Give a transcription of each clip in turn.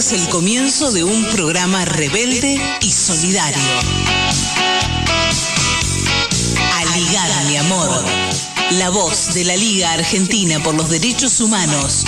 es el comienzo de un programa rebelde y solidario. Aligar mi amor. La voz de la Liga Argentina por los Derechos Humanos.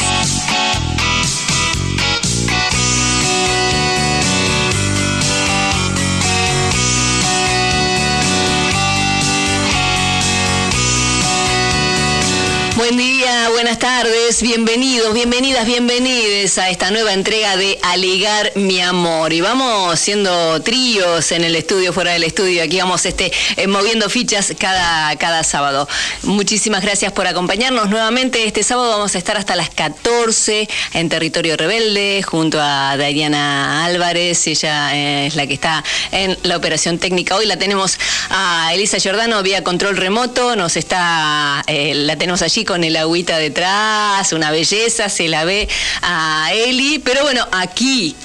Buenas tardes, bienvenidos, bienvenidas, bienvenides a esta nueva entrega de Aligar mi amor. Y vamos siendo tríos en el estudio, fuera del estudio, aquí vamos este, eh, moviendo fichas cada, cada sábado. Muchísimas gracias por acompañarnos nuevamente. Este sábado vamos a estar hasta las 14 en Territorio Rebelde, junto a Diana Álvarez, ella eh, es la que está en la operación técnica. Hoy la tenemos a Elisa Giordano vía control remoto, nos está, eh, la tenemos allí con el agüita detrás, una belleza, se la ve a Eli, pero bueno, aquí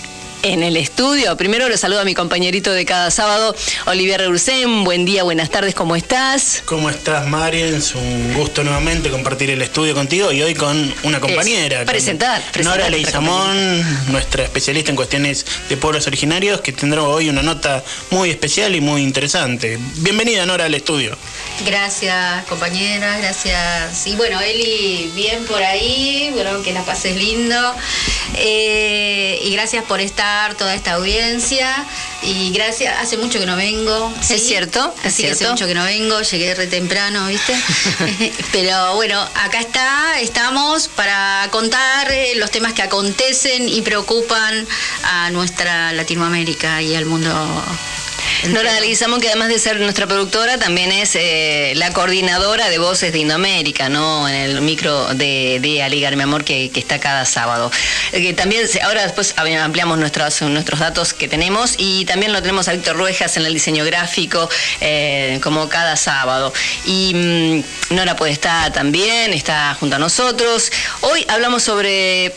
en el estudio. Primero le saludo a mi compañerito de cada sábado, Olivier Reursen. Buen día, buenas tardes, ¿cómo estás? ¿Cómo estás, Marian? Es un gusto nuevamente compartir el estudio contigo y hoy con una compañera. presentar, presentar. Nora Leizamón, nuestra especialista en cuestiones de pueblos originarios, que tendrá hoy una nota muy especial y muy interesante. Bienvenida, Nora, al estudio. Gracias, compañera, gracias. Y bueno, Eli, bien por ahí, bueno, que la pases lindo. Eh, y gracias por estar, toda esta audiencia. Y gracias, hace mucho que no vengo. Es cierto, es Así cierto. que hace mucho que no vengo, llegué re temprano, ¿viste? Pero bueno, acá está, estamos para contar eh, los temas que acontecen y preocupan a nuestra Latinoamérica y al mundo. Nora. Leguizamón, que además de ser nuestra productora, también es eh, la coordinadora de Voces de Indoamérica, ¿no? En el micro de, de Aligar, mi amor, que, que está cada sábado. Eh, también, ahora después ampliamos nuestros, nuestros datos que tenemos y también lo tenemos a Víctor Ruejas en el diseño gráfico, eh, como cada sábado. Y mm, Nora puede estar también, está junto a nosotros. Hoy hablamos sobre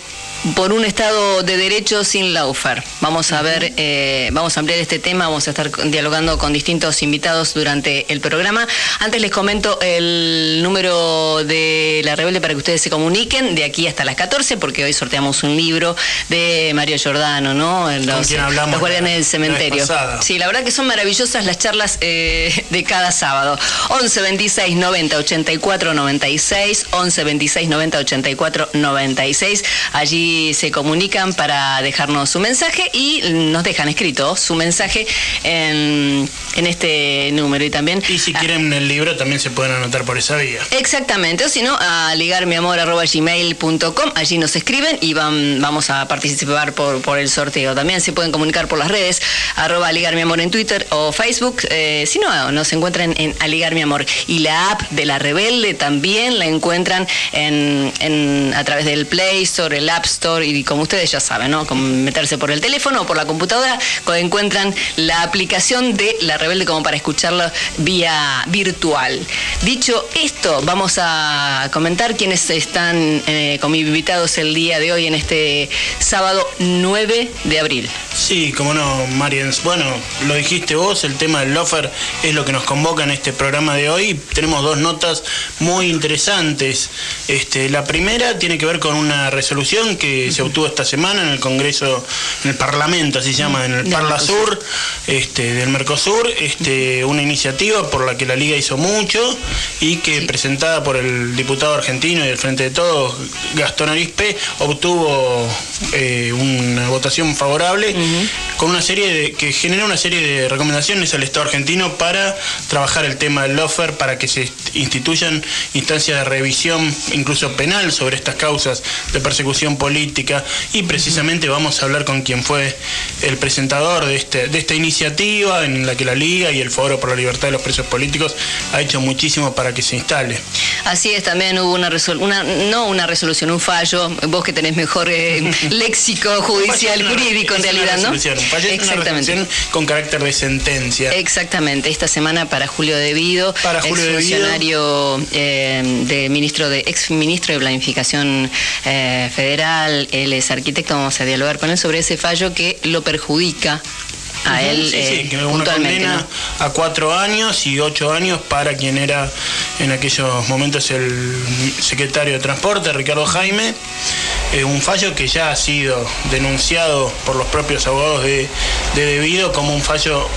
por un Estado de Derecho sin lawfare. Vamos a ver, eh, vamos a ampliar este tema, vamos a estar con- dialogando con distintos invitados durante el programa. Antes les comento el número de La Rebelde para que ustedes se comuniquen de aquí hasta las 14, porque hoy sorteamos un libro de Mario Giordano, ¿no? Los, quien hablamos los Guardianes la- del Cementerio. Sí, la verdad que son maravillosas las charlas eh, de cada sábado. 11 26 90 84 96, 11 26 90 84 96. Allí se comunican para dejarnos su mensaje y nos dejan escrito su mensaje en, en este número. Y también. Y si quieren el libro también se pueden anotar por esa vía. Exactamente, o si no, a ligarmiamor.gmail.com, allí nos escriben y van, vamos a participar por, por el sorteo. También se pueden comunicar por las redes, arroba ligarmiamor en Twitter o Facebook, eh, si no, nos encuentran en Aligar Mi Amor. Y la app de La Rebelde también la encuentran en, en- a través del Play Store, el App Store y como ustedes ya saben, ¿no? Con meterse por el teléfono o por la computadora, co- encuentran la aplicación de La Rebelde como para escucharlo vía virtual. Dicho esto, vamos a comentar quiénes están eh, como invitados el día de hoy en este sábado 9 de abril. Sí, como no, Marians. Bueno, lo dijiste vos, el tema del lofer es lo que nos convoca en este programa de hoy. Tenemos dos notas muy interesantes. Este, la primera tiene que ver con una resolución que se obtuvo esta semana en el Congreso, en el Parlamento, así se llama, en el Parla Mercosur. Sur, este, del Mercosur, este, una iniciativa por la que la Liga hizo mucho y que presentada por el diputado argentino y del Frente de Todos, Gastón Arispe, obtuvo eh, una votación favorable con una serie de, que genera una serie de recomendaciones al Estado argentino para trabajar el tema del lofer, para que se instituyan instancias de revisión, incluso penal, sobre estas causas de persecución política. Y precisamente vamos a hablar con quien fue el presentador de, este, de esta iniciativa en la que la Liga y el Foro por la Libertad de los Presos Políticos ha hecho muchísimo para que se instale. Así es, también hubo una resolución, no una resolución, un fallo, vos que tenés mejor eh, léxico judicial, jurídico en realidad, ¿no? Resolución, es una Exactamente. resolución con carácter de sentencia. Exactamente, esta semana para Julio Devido, Para Julio ex funcionario eh, de ministro de ex ministro de Planificación eh, Federal, él es arquitecto, vamos a dialogar con él sobre ese fallo que lo perjudica a él Sí, eh, sí, que una condena ¿no? a cuatro años y ocho años para quien era en aquellos momentos el secretario de Transporte, Ricardo Jaime. eh, un fallo que ya ha sido denunciado por los propios abogados de, de debido como un fallo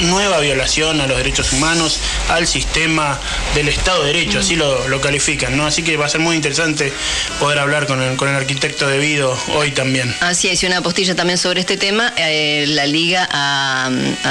nueva violación a los derechos humanos, al sistema del Estado de Derecho, así lo, califican, ¿no? Así que va a ser muy interesante poder hablar con el, con el arquitecto debido hoy también. Así es, y una postilla también sobre este tema. Eh, la Liga ha,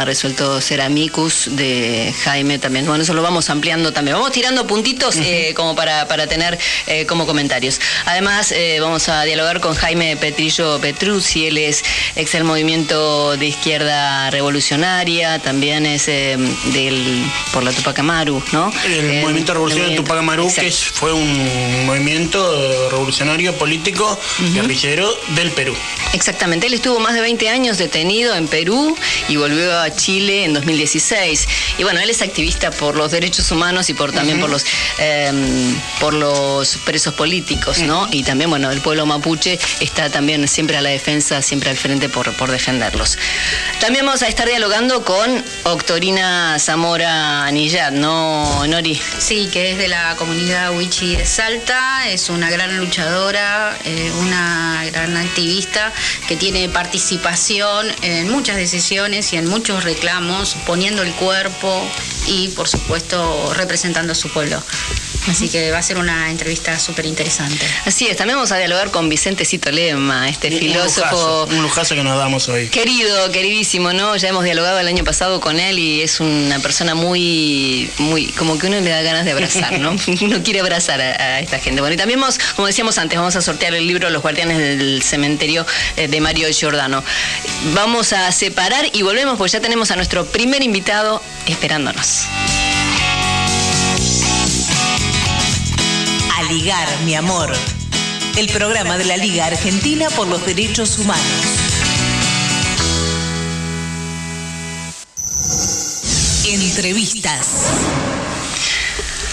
resuelto ser amicus de Jaime también. Bueno, eso lo vamos ampliando también. Vamos tirando puntitos eh, como para, para tener eh, como comentarios. Además, vamos a dialogar con Jaime Petrillo Petruzzi, él es ex del movimiento de izquierda revolucionaria, también es eh, del, por la Tupac Amaru, ¿no? El movimiento revolucionario de Tupac Amaru, que fue un movimiento revolucionario político guerrillero del Perú. Exactamente, él estuvo más de 20 años detenido en Perú y volvió a Chile en 2016. Y bueno, él es activista por los derechos humanos y por también por los em, por los presos políticos, ¿no? Y también, bueno, el pueblo mapuche está también siempre a la defensa, siempre al frente por, por defenderlos. También vamos a estar dialogando con Octorina Zamora Anillat, ¿no, Nori? Sí, que es de la comunidad Wichi de Salta, es una gran luchadora, eh, una gran activista que tiene participación en muchas decisiones y en muchos reclamos, poniendo el cuerpo y, por supuesto, representando a su pueblo. Así que va a ser una entrevista súper interesante. Así es, también vamos a dialogar con Vicente Cito Lema, este filósofo. un lujazo que nos damos hoy. Querido, queridísimo, ¿no? Ya hemos dialogado el año pasado con él y es una persona muy, muy, como que uno le da ganas de abrazar, ¿no? uno quiere abrazar a, esta gente. Bueno, y también vamos, como decíamos antes, vamos a sortear el libro Los Guardianes del Cementerio eh, de Mario Giordano. Vamos a separar y volvemos porque ya tenemos a nuestro primer invitado esperándonos. Ligar, mi amor. El programa de la Liga Argentina por los Derechos Humanos. Entrevistas.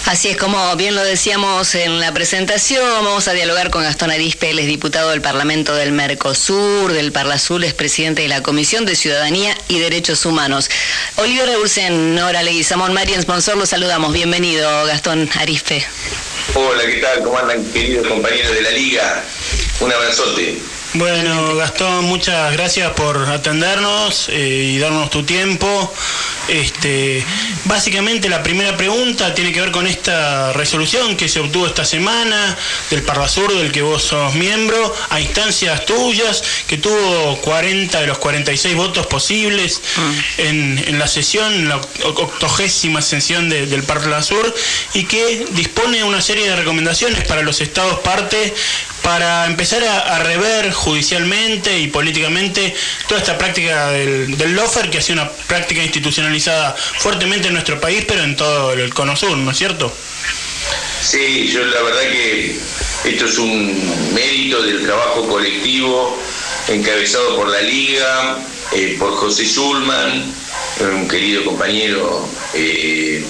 Así es como bien lo decíamos en la presentación, vamos a dialogar con Gastón Arispe, él es diputado del Parlamento del Mercosur, del Parla Azul, es presidente de la Comisión de Ciudadanía y Derechos Humanos. Oliver Rebursen, Nora Leguizamón, Marian Sponsor, los saludamos. Bienvenido, Gastón Arispe. Hola, ¿qué tal? ¿Cómo andan queridos compañeros de la liga? Un abrazote. Bueno, Gastón, muchas gracias por atendernos eh, y darnos tu tiempo. Este, básicamente la primera pregunta tiene que ver con esta resolución que se obtuvo esta semana del Parlasur, del que vos sos miembro, a instancias tuyas, que tuvo 40 de los 46 votos posibles mm. en, la sesión, la octogésima sesión del Parlasur, y que dispone una serie de recomendaciones para los estados parte para empezar a, rever judicialmente y políticamente toda esta práctica del, lofer, que ha sido una práctica institucionalizada fuertemente en nuestro país, pero en todo el cono sur, ¿no es cierto? Sí, yo la verdad que esto es un mérito del trabajo colectivo encabezado por la Liga, eh, por José Zulman, un querido compañero, eh,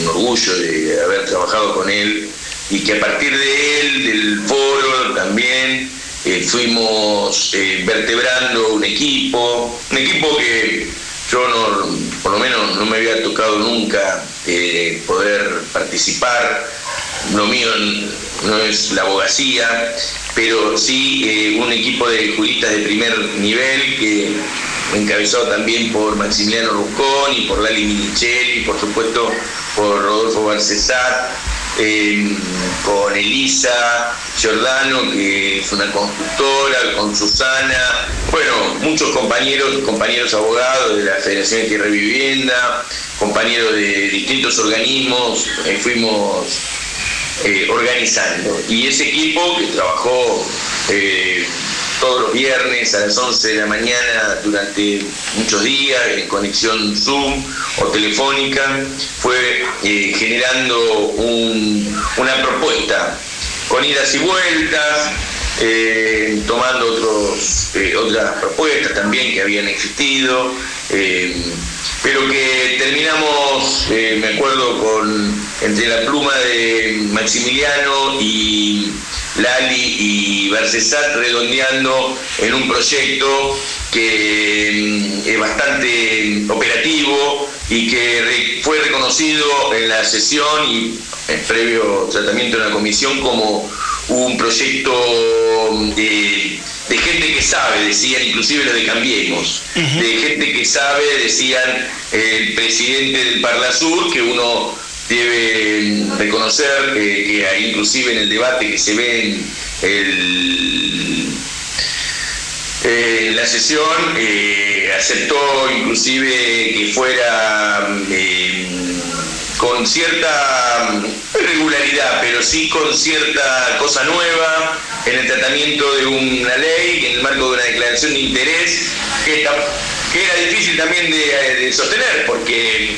un orgullo de haber trabajado con él y que a partir de él, del foro también, eh, fuimos eh, vertebrando un equipo, un equipo que yo no, por lo menos no me había tocado nunca eh, poder participar, lo mío no es la abogacía, pero sí un equipo de juristas de primer nivel que encabezado también por Maximiliano Ruscón y por Lali Minichelli, por supuesto por Rodolfo Barcesat, con Elisa Giordano, que es una constructora, con Susana, bueno, muchos compañeros, compañeros abogados de la Federación de Tierra y Vivienda, compañeros de distintos organismos, eh, fuimos eh, organizando. Y ese equipo que trabajó eh, todos los viernes a las 11 de la mañana durante muchos días en conexión Zoom o telefónica, fue eh, generando una propuesta con idas y vueltas, eh, tomando eh, otras propuestas también que habían existido, pero que terminamos, me acuerdo, con entre la pluma de Maximiliano y Lali y Versesat redondeando en un proyecto que mm, es bastante operativo y que fue reconocido en la sesión y en previo tratamiento de la comisión como un proyecto de, gente que sabe, decían inclusive los de Cambiemos, de gente que sabe, decían el presidente del Parla Sur, que uno debe reconocer que, inclusive en el debate que se ve en la sesión, eh, aceptó inclusive que fuera eh, con cierta irregularidad, pero sí con cierta cosa nueva en el tratamiento de una ley, en el marco de una declaración de interés, que, era difícil también de, sostener, porque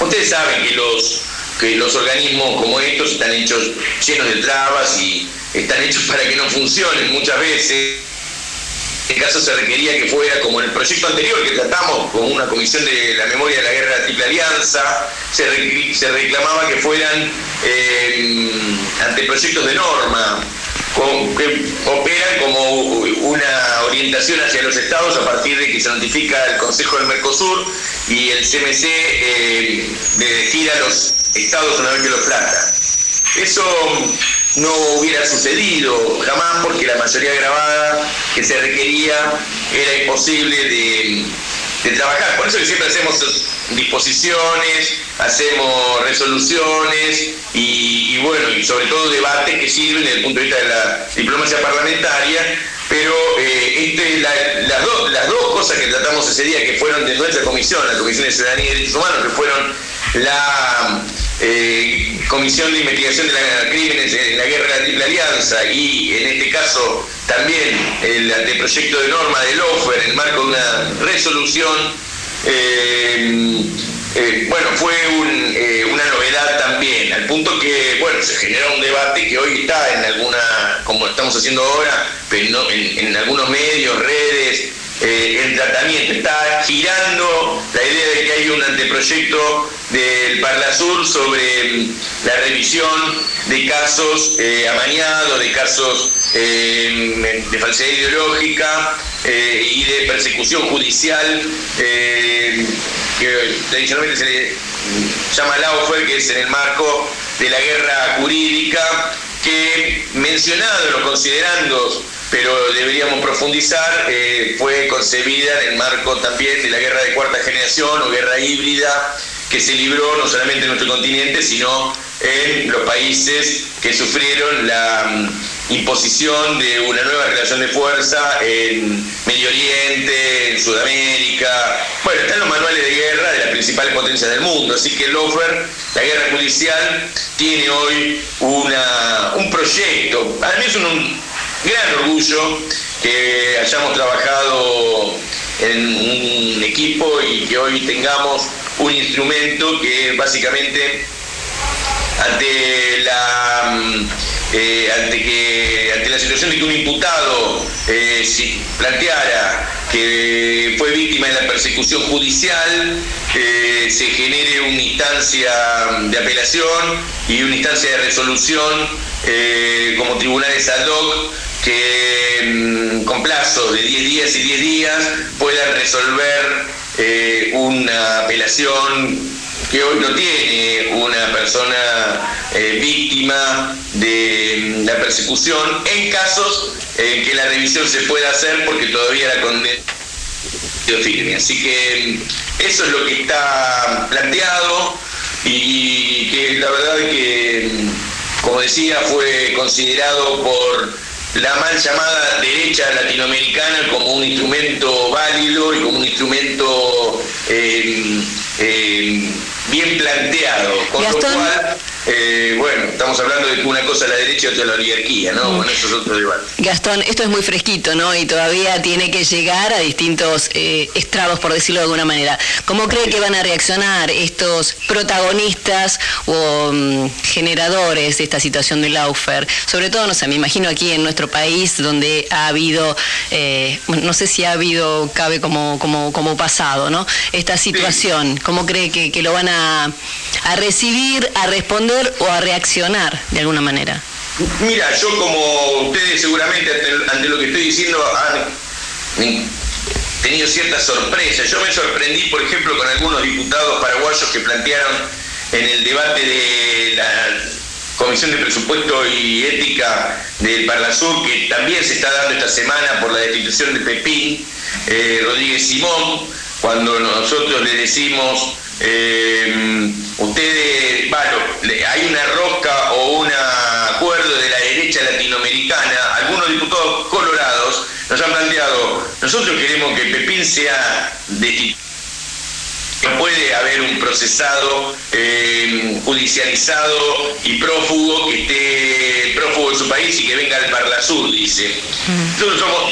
ustedes saben que los, que los organismos como estos están hechos llenos de trabas y están hechos para que no funcionen muchas veces. En este caso se requería que fuera como en el proyecto anterior que tratamos, como una comisión de la memoria de la guerra de la Triple Alianza, se, reclamaba que fueran eh, anteproyectos de norma, que operan como una orientación hacia los estados a partir de que se notifica el Consejo del Mercosur y el CMC eh, de a los estados una vez que lo trata. Eso no hubiera sucedido jamás porque la mayoría grabada que se requería era imposible de, trabajar. Por eso que siempre hacemos disposiciones, hacemos resoluciones y, bueno, y sobre todo debates que sirven desde el punto de vista de la diplomacia parlamentaria, pero eh, este, las, dos, las dos cosas que tratamos ese día, que fueron de nuestra comisión, la Comisión de Ciudadanía y Derechos Humanos, que fueron la eh, Comisión de Investigación de los Crímenes en la Guerra de la Triple Alianza y en este caso también el anteproyecto de norma del OFER en el marco de una resolución, eh, eh, bueno, fue una novedad también, al punto que, bueno, se genera un debate que hoy está en alguna, como estamos haciendo ahora, pero en, en algunos medios, redes, eh, el tratamiento. Está girando la idea de que hay un anteproyecto del Parlasur sobre mm, la revisión de casos eh, amañados, de casos eh, de falsedad ideológica y de persecución judicial, que tradicionalmente se le llama Laufer, que es en el marco de la guerra jurídica, que mencionado en los considerandos pero deberíamos profundizar, eh, fue concebida en el marco también de la guerra de cuarta generación o guerra híbrida que se libró no solamente en nuestro continente, sino en los países que sufrieron la mm, imposición de una nueva relación de fuerza en Medio Oriente, en Sudamérica. Bueno, están los manuales de guerra de las principales potencias del mundo, así que el OFER, la guerra judicial, tiene hoy una, un proyecto, a mí es un, gran orgullo que hayamos trabajado en un equipo y que hoy tengamos un instrumento que básicamente ante la mm, eh, ante que ante la situación de que un imputado eh, si planteara que fue víctima de la persecución judicial eh, se genere una instancia de apelación y una instancia de resolución como tribunales ad hoc que mm, con plazo de 10 días y 10 días puedan resolver eh, una apelación que hoy no tiene una persona eh, víctima de mm, la persecución en casos en que la revisión se pueda hacer porque todavía la condena firme. Así que mm, eso es lo que está planteado y que la verdad que, como decía, fue considerado por la mal llamada derecha latinoamericana como un instrumento válido y como un instrumento eh, eh, bien planteado, con lo cual eh, bueno, estamos hablando de que una cosa es la derecha y otra la oligarquía, ¿no? Bueno, eso es otro debate. Gastón, esto es muy fresquito, ¿no? Y todavía tiene que llegar a distintos eh, estrados, por decirlo de alguna manera. ¿Cómo cree que van a reaccionar estos protagonistas o mm, generadores de esta situación del Laufer? Sobre todo, no sé, me imagino aquí en nuestro país, donde ha habido, eh, no sé si ha habido, cabe como, como, como pasado, ¿no? Esta situación, ¿cómo cree que, lo van a recibir, a responder? O a reaccionar de alguna manera? Mira, yo como ustedes seguramente ante, lo que estoy diciendo han tenido cierta sorpresa. Yo me sorprendí, por ejemplo, con algunos diputados paraguayos que plantearon en el debate de la Comisión de Presupuesto y Ética del Parlasur, que también se está dando esta semana por la destitución de Pepín eh, Rodríguez Simón, cuando nosotros le decimos, eh, ustedes, bueno, hay una rosca o un acuerdo de la derecha latinoamericana, algunos diputados colorados nos han planteado, nosotros queremos que Pepín sea destituido puede haber un procesado eh, judicializado y prófugo que esté prófugo en su país y que venga al Parlasur, dice.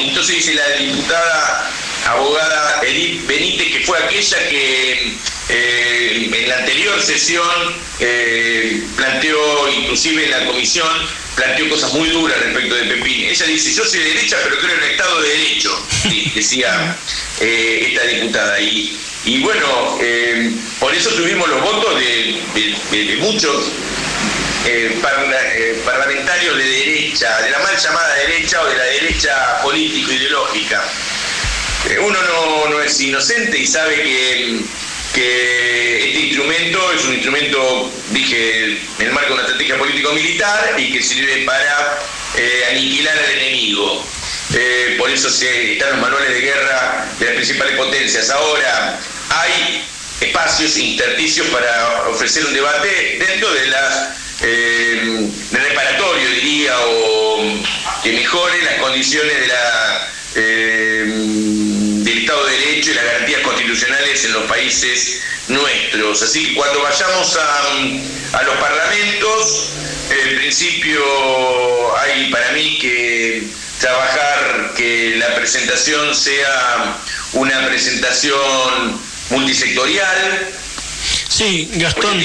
entonces dice la diputada abogada Edith Benítez, que fue aquella que eh, en la anterior sesión eh, planteó, inclusive en la comisión, planteó cosas muy duras respecto de Pepín. Ella dice, yo soy de derecha, pero creo en el Estado de Derecho, decía esta diputada. Y, bueno, eh, por eso tuvimos los votos de, muchos eh, eh, parlamentarios de derecha, de la mal llamada derecha o de la derecha político-ideológica. uno no, es inocente y sabe que, este instrumento es un instrumento, dije, en el marco de una estrategia político-militar y que sirve para aniquilar al enemigo. por eso se, están los manuales de guerra de las principales potencias. Ahora, hay espacios intersticios para ofrecer un debate dentro de las eh, reparatorio diría o que mejore las condiciones de la Derecho y las garantías constitucionales en los países nuestros. Así que cuando vayamos a, a los parlamentos, en principio hay para mí que trabajar que la presentación sea una presentación multisectorial, Sí, Gastón.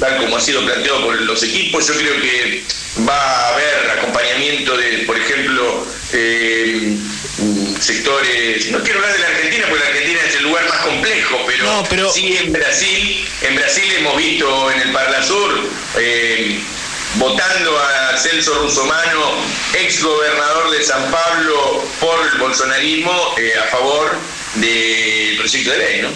tal como ha sido planteado por los equipos, yo creo que va a haber acompañamiento de, por ejemplo, eh, sectores. No quiero hablar de la Argentina, porque la Argentina es el lugar más complejo, pero, pero... sí en Brasil. En Brasil hemos visto en el Parla Sur. Eh, votando a Celso Russomano, ex gobernador de San Pablo, por el bolsonarismo, eh, a favor del proyecto de ley, ¿no?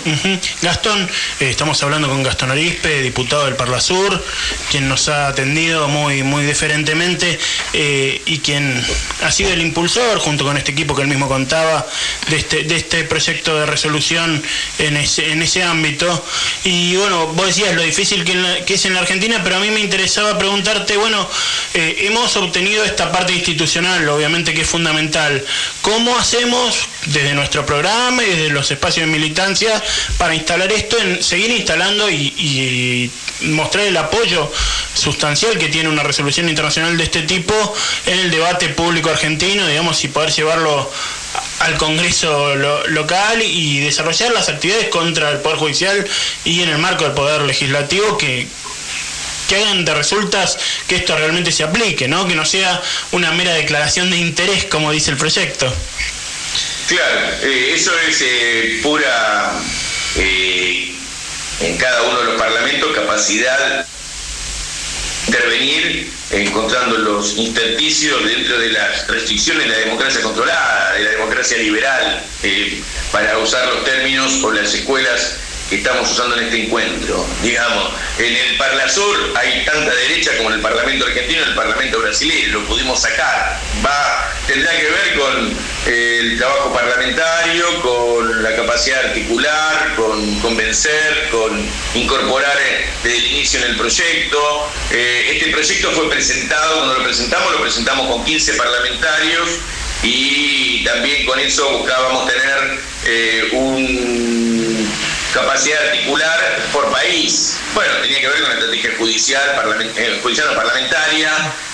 Gastón, eh, estamos hablando con Gastón Arispe, diputado del Parla Sur, quien nos ha atendido muy, muy diferentemente eh, y quien ha sido el impulsor, junto con este equipo que él mismo contaba, de este, de este proyecto de resolución en ese, en ese ámbito. Y bueno, vos decías lo difícil que, que es en la Argentina, pero a mí me interesaba preguntarte, bueno, eh, hemos obtenido esta parte institucional, obviamente que es fundamental. ¿Cómo hacemos desde nuestro programa desde los espacios de militancia para instalar esto, seguir instalando y, mostrar el apoyo sustancial que tiene una resolución internacional de este tipo en el debate público argentino, digamos, y poder llevarlo al Congreso local y desarrollar las actividades contra el Poder Judicial y en el marco del Poder Legislativo que, que hagan de resultas que esto realmente se aplique, ¿no? Que no sea una mera declaración de interés, como dice el proyecto. Claro, eh, eso es eh, pura, eh, en cada uno de los parlamentos, capacidad intervenir encontrando los intersticios dentro de las restricciones de la democracia controlada, de la democracia liberal, para usar los términos o las escuelas que estamos usando en este encuentro. Digamos, en el Parlasur hay tanta derecha como en el Parlamento argentino y el Parlamento brasileño, lo pudimos sacar. Va, tendrá que ver con el trabajo parlamentario, con la capacidad de articular, con convencer, con incorporar eh, desde el inicio en el proyecto. Eh, este proyecto fue presentado, cuando lo presentamos, lo presentamos con 15 parlamentarios y también con eso buscábamos tener un capacidad articular por país. Bueno, tenía que ver con la estrategia judicial, eh, judicial o parlamentaria,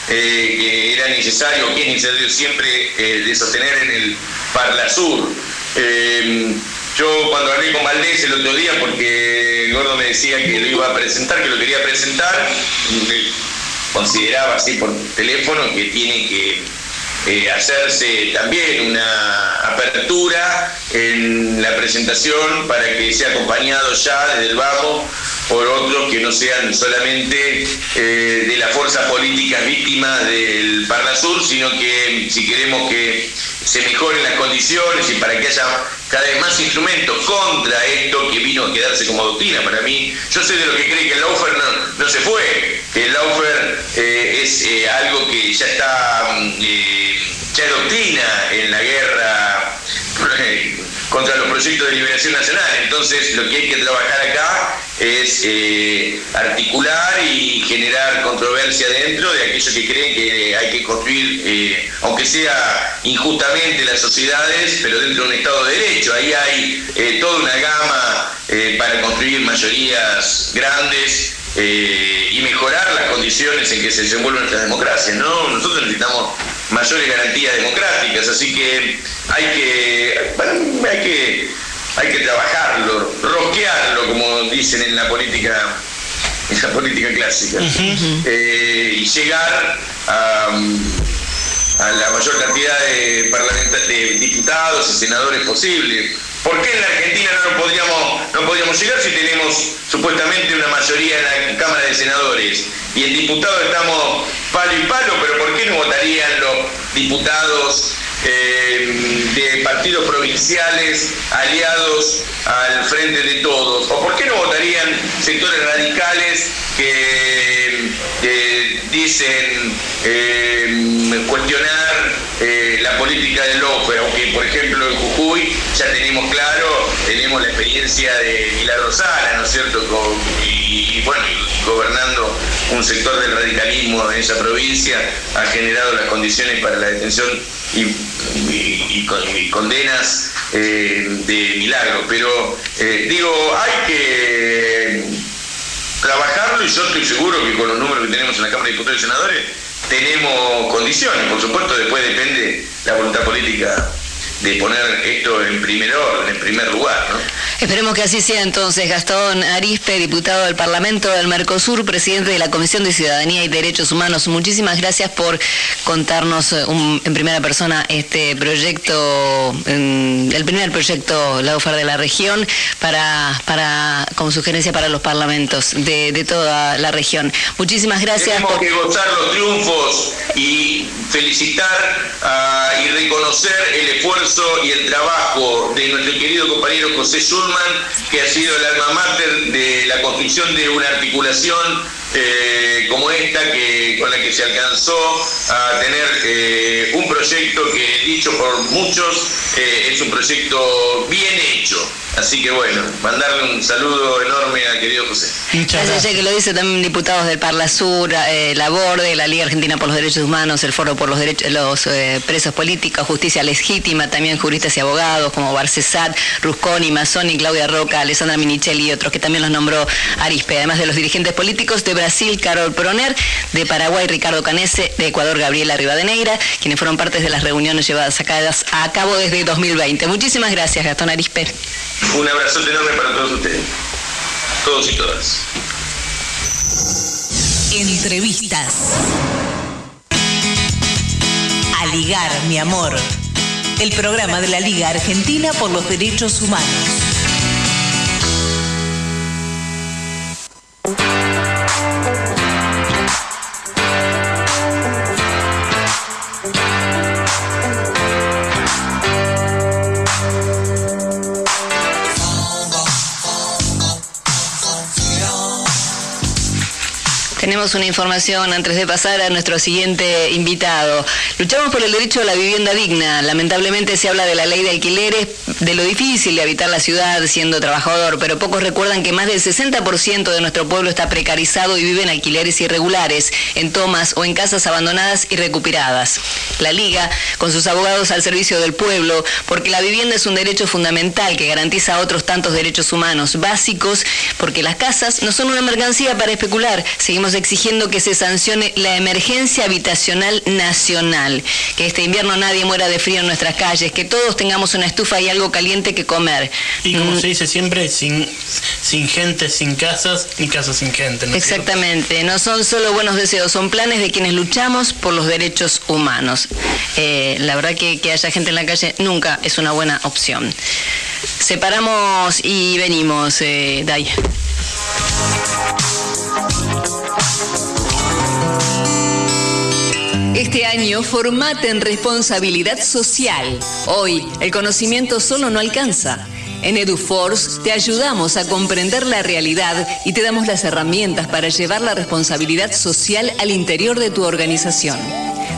eh, que era necesario, que es necesario siempre eh, de sostener en el Parla Sur. yo cuando hablé con Valdés el otro día, porque Gordo me decía que lo iba a presentar, que lo quería presentar, consideraba así por teléfono que tiene que eh, hacerse también una apertura en la presentación para que sea acompañado ya desde el vamos por otros que no sean solamente eh, de la fuerza política víctima del Parnasur, sino que si queremos que se mejoren las condiciones y para que haya cada vez más instrumentos contra esto que vino a quedarse como doctrina para mí. Yo soy de lo que cree que el Laufer no, se fue, que el Laufer eh, es eh, algo que ya está, mm, eh, ya es doctrina en la guerra contra los proyectos de liberación nacional. Entonces lo que hay que trabajar acá es eh, articular y generar controversia dentro de aquellos que creen que hay que construir, eh, aunque sea injustamente las sociedades, pero dentro de un Estado de Derecho. Ahí hay eh, toda una gama para construir mayorías grandes y mejorar las condiciones en que se desenvuelve nuestra democracia. ¿no? Nosotros necesitamos mayores garantías democráticas, así que hay que, hay que, hay que trabajarlo, roquearlo, como dicen en la política, en la política clásica, eh, y llegar a, la mayor cantidad de, de diputados y senadores posible. ¿Por qué en la Argentina no podríamos, no podríamos llegar si tenemos supuestamente una mayoría en la Cámara de Senadores? Y en diputados estamos palo y palo, pero ¿por qué no votarían los diputados eh, de partidos provinciales aliados al frente de todos? ¿O por qué no votarían sectores radicales que, dicen eh, cuestionar eh, la política del OPE? Aunque, por ejemplo, en Jujuy ya tenemos claro, tenemos la experiencia de Milagro Sala, ¿no es cierto? y, bueno, gobernando un sector del radicalismo en esa provincia ha generado las condiciones para la detención y, condenas eh, de milagro. Pero eh, digo, hay que trabajarlo y yo estoy seguro que con los números que tenemos en la Cámara de Diputados y Senadores tenemos condiciones. Por supuesto, después depende la voluntad política de poner esto en primer orden, en primer lugar. ¿no? Esperemos que así sea entonces. Gastón Arispe, diputado del Parlamento del Mercosur, presidente de la Comisión de Ciudadanía y Derechos Humanos. Muchísimas gracias por contarnos eh, en primera persona este proyecto, el primer proyecto, la UFAR de la región, para, para, como sugerencia para los parlamentos de, toda la región. Muchísimas gracias. Tenemos que gozar los triunfos y felicitar ah, y reconocer el esfuerzo y el trabajo de nuestro querido compañero José Que ha sido el alma mater de la construcción de una articulación eh, como esta que con la que se alcanzó a tener eh, un proyecto que dicho por muchos eh, es un proyecto bien hecho Así que bueno, mandarle un saludo enorme al querido José. Muchas gracias. que lo dice también diputados del Parla Sur, eh, la BORDE, la Liga Argentina por los Derechos Humanos, el Foro por los Derechos, los eh, Presos Políticos, Justicia Legítima, también juristas y abogados como Barcesat, Rusconi, Mazzoni, Claudia Roca, Alessandra Minichelli y otros que también los nombró Arispe, además de los dirigentes políticos de Brasil, Carol Proner, de Paraguay, Ricardo Canese, de Ecuador, Gabriela Rivadeneira, quienes fueron partes de las reuniones llevadas a cabo desde 2020. Muchísimas gracias, Gastón Arispe. Un abrazo enorme para todos ustedes, todos y todas. Entrevistas. A ligar, mi amor. El programa de la Liga Argentina por los Derechos Humanos. Tenemos una información antes de pasar a nuestro siguiente invitado. Luchamos por el derecho a la vivienda digna. Lamentablemente se habla de la ley de alquileres, de lo difícil de habitar la ciudad siendo trabajador, pero pocos recuerdan que más del 60% de nuestro pueblo está precarizado y vive en alquileres irregulares, en tomas o en casas abandonadas y recuperadas. La Liga, con sus abogados al servicio del pueblo, porque la vivienda es un derecho fundamental que garantiza otros tantos derechos humanos básicos, porque las casas no son una mercancía para especular. Seguimos exigiendo que se sancione la emergencia habitacional nacional, que este invierno nadie muera de frío en nuestras calles, que todos tengamos una estufa y algo caliente que comer. Y como mm. se dice siempre, sin, sin gente, sin casas, ni casas sin gente. Exactamente, no son solo buenos deseos, son planes de quienes luchamos por los derechos humanos. Eh, la verdad que, que haya gente en la calle nunca es una buena opción. Separamos y venimos, eh. Este año formate en responsabilidad social. Hoy, el conocimiento solo no alcanza. En EduForce te ayudamos a comprender la realidad y te damos las herramientas para llevar la responsabilidad social al interior de tu organización.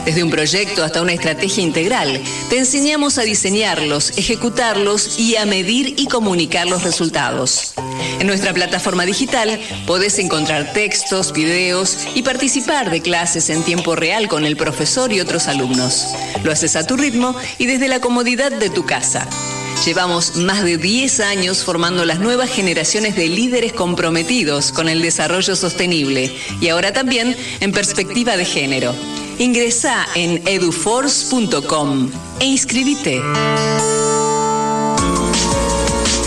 Desde un proyecto hasta una estrategia integral, te enseñamos a diseñarlos, ejecutarlos y a medir y comunicar los resultados. En nuestra plataforma digital podés encontrar textos, videos y participar de clases en tiempo real con el profesor y otros alumnos. Lo haces a tu ritmo y desde la comodidad de tu casa. Llevamos más de 10 años formando las nuevas generaciones de líderes comprometidos con el desarrollo sostenible y ahora también en perspectiva de género. Ingresa en eduforce.com e inscribite.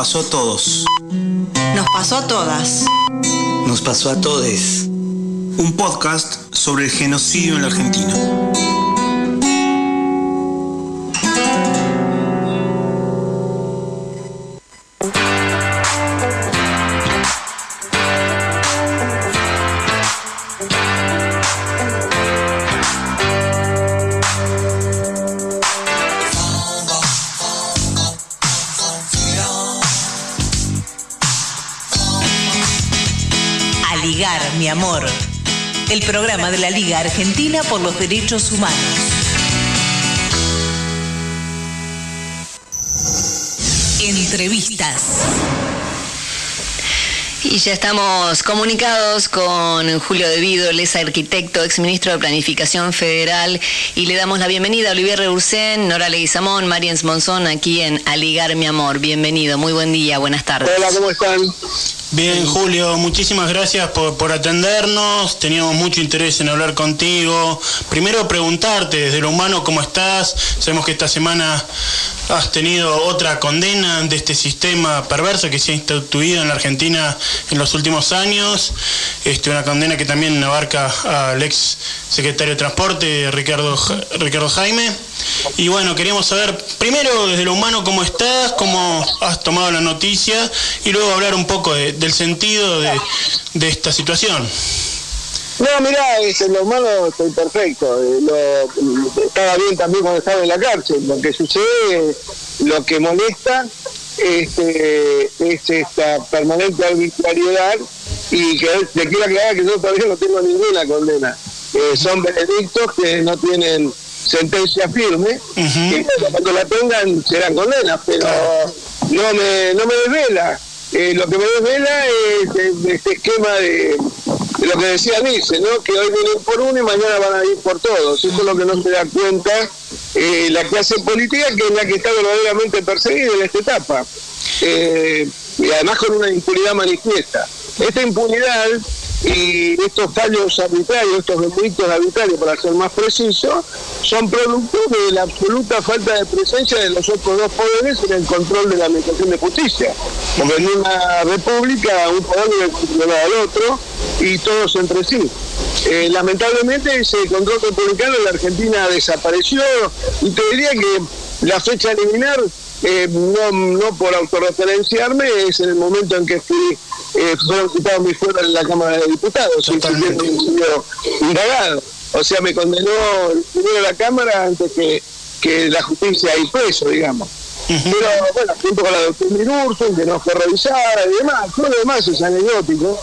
Pasó a todos. Nos pasó a todas. Nos pasó a todes. Un podcast sobre el genocidio en la Argentina. Programa de la Liga Argentina por los Derechos Humanos. Entrevistas. Y ya estamos comunicados con Julio Devido, él es arquitecto, exministro de Planificación Federal, y le damos la bienvenida a Olivier Reursen, Nora Leguizamón, Mariens Monzón, aquí en Aligar Mi Amor. Bienvenido, muy buen día, buenas tardes. Hola, ¿cómo están? Bien, Julio, muchísimas gracias por, por, atendernos. Teníamos mucho interés en hablar contigo. Primero preguntarte desde lo humano cómo estás. Sabemos que esta semana has tenido otra condena de este sistema perverso que se ha instituido en la Argentina en los últimos años. Este, una condena que también abarca al ex secretario de Transporte, Ricardo, Ricardo Jaime. Y bueno, queríamos saber primero desde lo humano cómo estás, cómo has tomado la noticia y luego hablar un poco de, del sentido de, de, esta situación. No, mirá, este, lo humano estoy perfecto. Eh, lo, estaba bien también cuando estaba en la cárcel. Lo que sucede, lo que molesta este, es esta permanente arbitrariedad y que te quiero aclarar que yo todavía no tengo ninguna condena. Eh, son veredictos que no tienen sentencia firme uh -huh. y cuando la tengan serán condenas, pero no me, no me desvela. Eh, lo que me desvela es este esquema de, de, lo que decía Nice, ¿no? que hoy vienen por uno y mañana van a ir por todos. Eso es lo que no se da cuenta eh, la clase política, que es la que está verdaderamente perseguida en esta etapa. Eh, y además con una impunidad manifiesta. Esta impunidad y estos fallos arbitrarios, estos delitos arbitrarios, para ser más preciso, son producto de la absoluta falta de presencia de los otros dos poderes en el control de la administración de justicia. Porque en una república un poder debe controlar al otro y todos entre sí. Eh, lamentablemente ese control republicano en la Argentina desapareció y te diría que la fecha a eliminar eh, no, no por autorreferenciarme, es en el momento en que fui, eh, fueron quitados mis fueros en la Cámara de Diputados, sido indagado. O sea, me condenó el primero la Cámara antes que, que la justicia y preso, digamos. Pero bueno, junto con la doctora Mirurson, que no fue revisada y demás, todo lo demás es anecdótico.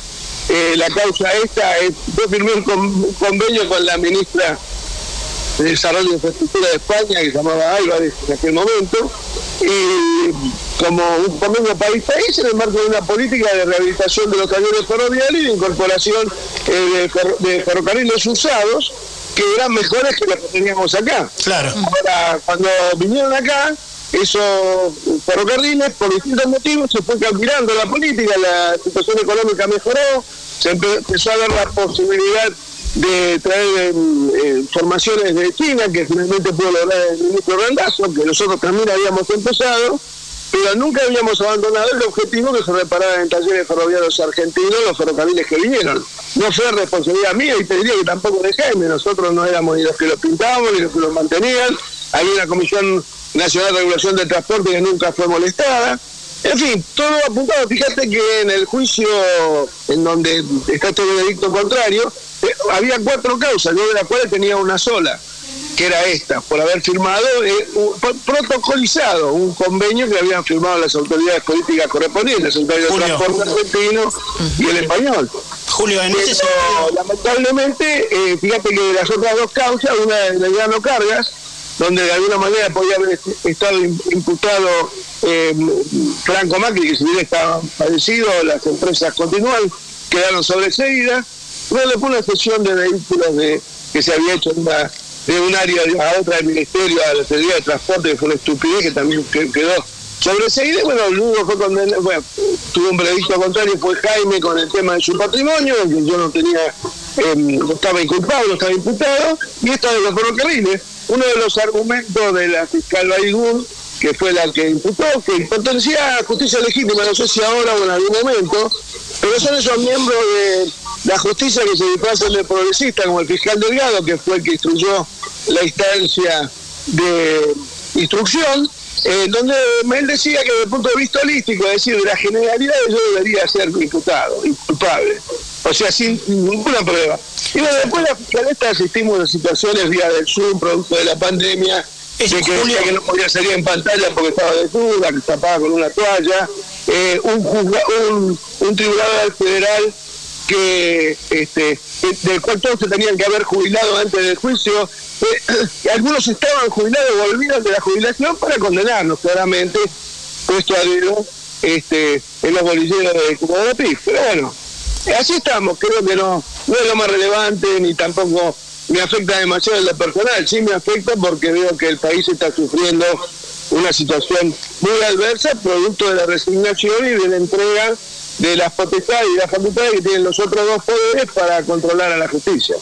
Eh, la causa esta, es, yo firmé un, convenio con la ministra de Desarrollo de Infraestructura de España, que se llamaba Álvarez en aquel momento, y como un convenio país-país en el marco de una política de rehabilitación de los camiones ferroviarios y de incorporación eh, de, ferrocarriles usados que eran mejores que los que teníamos acá. Claro. Ahora, cuando vinieron acá, esos ferrocarriles, por distintos motivos, se fue cambiando la política, la situación económica mejoró, se empezó a ver la posibilidad de traer eh, formaciones de China, que finalmente pudo lograr el ministro Randazo, que nosotros también habíamos empezado, pero nunca habíamos abandonado el objetivo que se repararan en talleres ferroviarios argentinos los ferrocarriles que vinieron. No fue responsabilidad mía y te diría que tampoco de Jaime, nosotros no éramos ni los que los pintábamos ni los que los mantenían, había una comisión nacional de regulación del transporte que nunca fue molestada, en fin, todo apuntado. Fíjate que en el juicio en donde está este veredicto contrario, eh, había cuatro causas, yo de las cuales tenía una sola, que era esta, por haber firmado, eh, protocolizado un convenio que habían firmado las autoridades políticas correspondientes, el de transporte argentino y el español. Julio, en ese lamentablemente, eh, fíjate que de las otras dos causas, una de no Cargas, donde de alguna manera podía haber estado imputado eh, Franco Macri, que si bien estaba padecido, las empresas continúan, quedaron sobreseídas. Luego después una sesión de vehículos de, que se había hecho de un área a otra del Ministerio, a la Secretaría de Transporte, que fue una estupidez que también quedó sobreseída. Bueno, luego fue condenado, bueno, tuvo un veredicto contrario, fue Jaime con el tema de su patrimonio, que yo no tenía, eh, no estaba inculpado, no estaba imputado, y esta de los ferrocarriles uno de los argumentos de la fiscal Baigún, que fue la que imputó, que potencia justicia legítima, no sé si ahora o en algún momento, pero son esos miembros de la justicia que se disfrazan de progresista, como el fiscal Delgado, que fue el que instruyó la instancia de instrucción, eh, donde él decía que desde el punto de vista holístico, es decir, de la generalidad, yo debería ser imputado, inculpable. O sea, sin ninguna prueba. Y bueno, después de la fiscalía asistimos a situaciones vía del Zoom, producto de la pandemia, de que decía que no podía salir en pantalla porque estaba desnuda, que tapaba con una toalla, eh, un, un, tribunal federal que este, del cual todos se tenían que haber jubilado antes del juicio, eh, algunos estaban jubilados, volvían de la jubilación para condenarnos claramente, puesto a dedo este, en los bolilleros de de Pero bueno, así estamos, creo que no, no es lo más relevante ni tampoco me afecta demasiado en lo personal, sí me afecta porque veo que el país está sufriendo una situación muy adversa producto de la resignación y de la entrega de las potestades y las facultades que tienen los otros dos poderes para controlar a la justicia.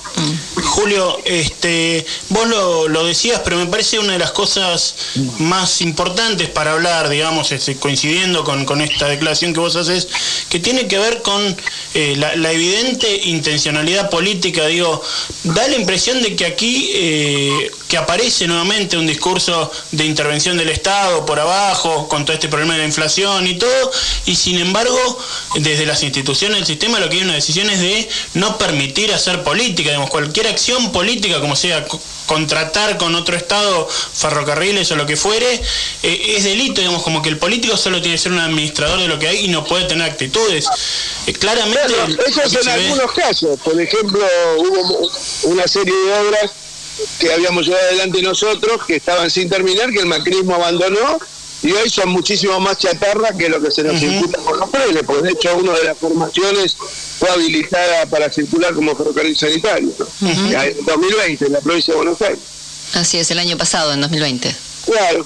Julio, este, vos lo, decías, pero me parece una de las cosas más importantes para hablar, digamos, este, coincidiendo con, con, esta declaración que vos haces, que tiene que ver con eh, la, evidente intencionalidad política. Digo, da la impresión de que aquí eh, que aparece nuevamente un discurso de intervención del Estado por abajo, con todo este problema de la inflación y todo, y sin embargo desde las instituciones del sistema lo que hay una decisión es de no permitir hacer política, digamos, cualquier acción política, como sea contratar con otro estado ferrocarriles o lo que fuere, eh, es delito, digamos, como que el político solo tiene que ser un administrador de lo que hay y no puede tener actitudes. Eh, claramente... eso es en algunos casos, por ejemplo, hubo una serie de obras que habíamos llevado adelante nosotros, que estaban sin terminar, que el macrismo abandonó y hoy son muchísimo más chatarra que lo que se nos imputa por los trenes, porque de hecho una de las formaciones fue habilitada para circular como ferrocarril sanitario, en 2020 en la provincia de Buenos Aires. Así es, el año pasado, en 2020. Claro.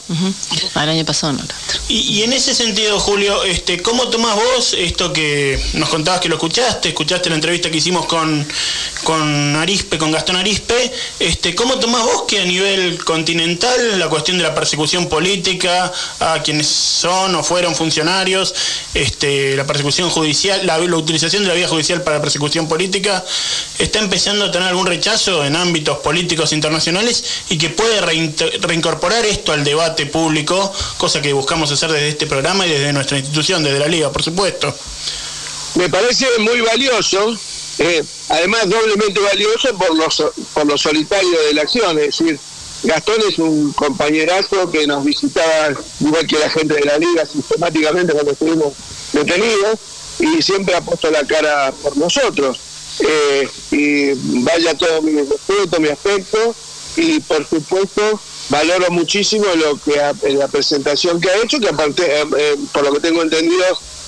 Al año pasado no. Y, en ese sentido, Julio, este, ¿cómo tomás vos esto que nos contabas que lo escuchaste? Escuchaste la entrevista que hicimos con, con Arispe, con Gastón Arispe. Este, ¿Cómo tomás vos que a nivel continental la cuestión de la persecución política a quienes son o fueron funcionarios, este, la persecución judicial, la, la utilización de la vía judicial para la persecución política, está empezando a tener algún rechazo en ámbitos políticos internacionales y que puede reincorporar esto al debate público, cosa que buscamos hacer desde este programa y desde nuestra institución, desde la Liga, por supuesto. Me parece muy valioso, eh, además doblemente valioso por lo, por lo solitario de la acción, es decir, Gastón es un compañerazo que nos visitaba, igual que la gente de la liga, sistemáticamente cuando estuvimos detenidos, y siempre ha puesto la cara por nosotros. Eh, y vaya todo mi respeto, mi aspecto, y por supuesto valoro muchísimo lo que la presentación que ha hecho, que aparte, eh, eh, por lo que tengo entendido,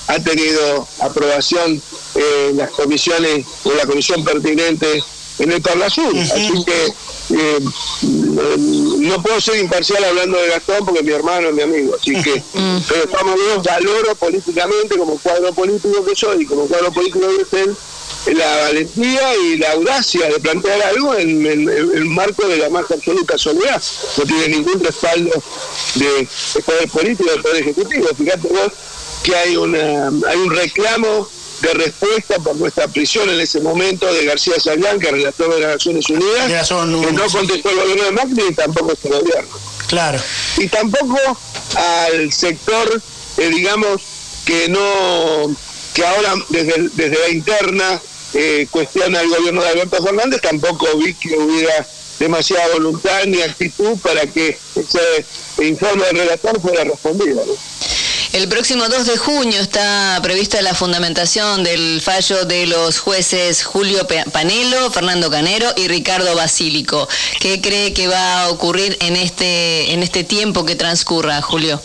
ha tenido aprobación en las comisiones, en la comisión pertinente en el Parla Sur. Así que eh, no puedo ser imparcial hablando de Gastón porque mi hermano es mi amigo. Así que, pero estamos bien, valoro políticamente como cuadro político que soy y como cuadro político es él, la valentía y la audacia de plantear algo en, el marco de la más absoluta soledad. No tiene ningún respaldo de, poder político, del poder ejecutivo. Fíjate vos que hay, una, hay un reclamo de respuesta por nuestra prisión en ese momento de García Sallanca, relator de las Naciones Unidas, que no contestó el gobierno de Macri y tampoco este gobierno. Claro. Y tampoco al sector, eh, digamos, que no, que ahora desde, desde la interna eh, cuestiona el gobierno de Alberto Fernández, tampoco vi que hubiera demasiada voluntad ni actitud para que ese informe del relator fuera respondido. El próximo 2 de junio está prevista la fundamentación del fallo de los jueces Julio Panelo, Fernando Canero y Ricardo Basílico. ¿Qué cree que va a ocurrir en este, en este tiempo que transcurra, Julio?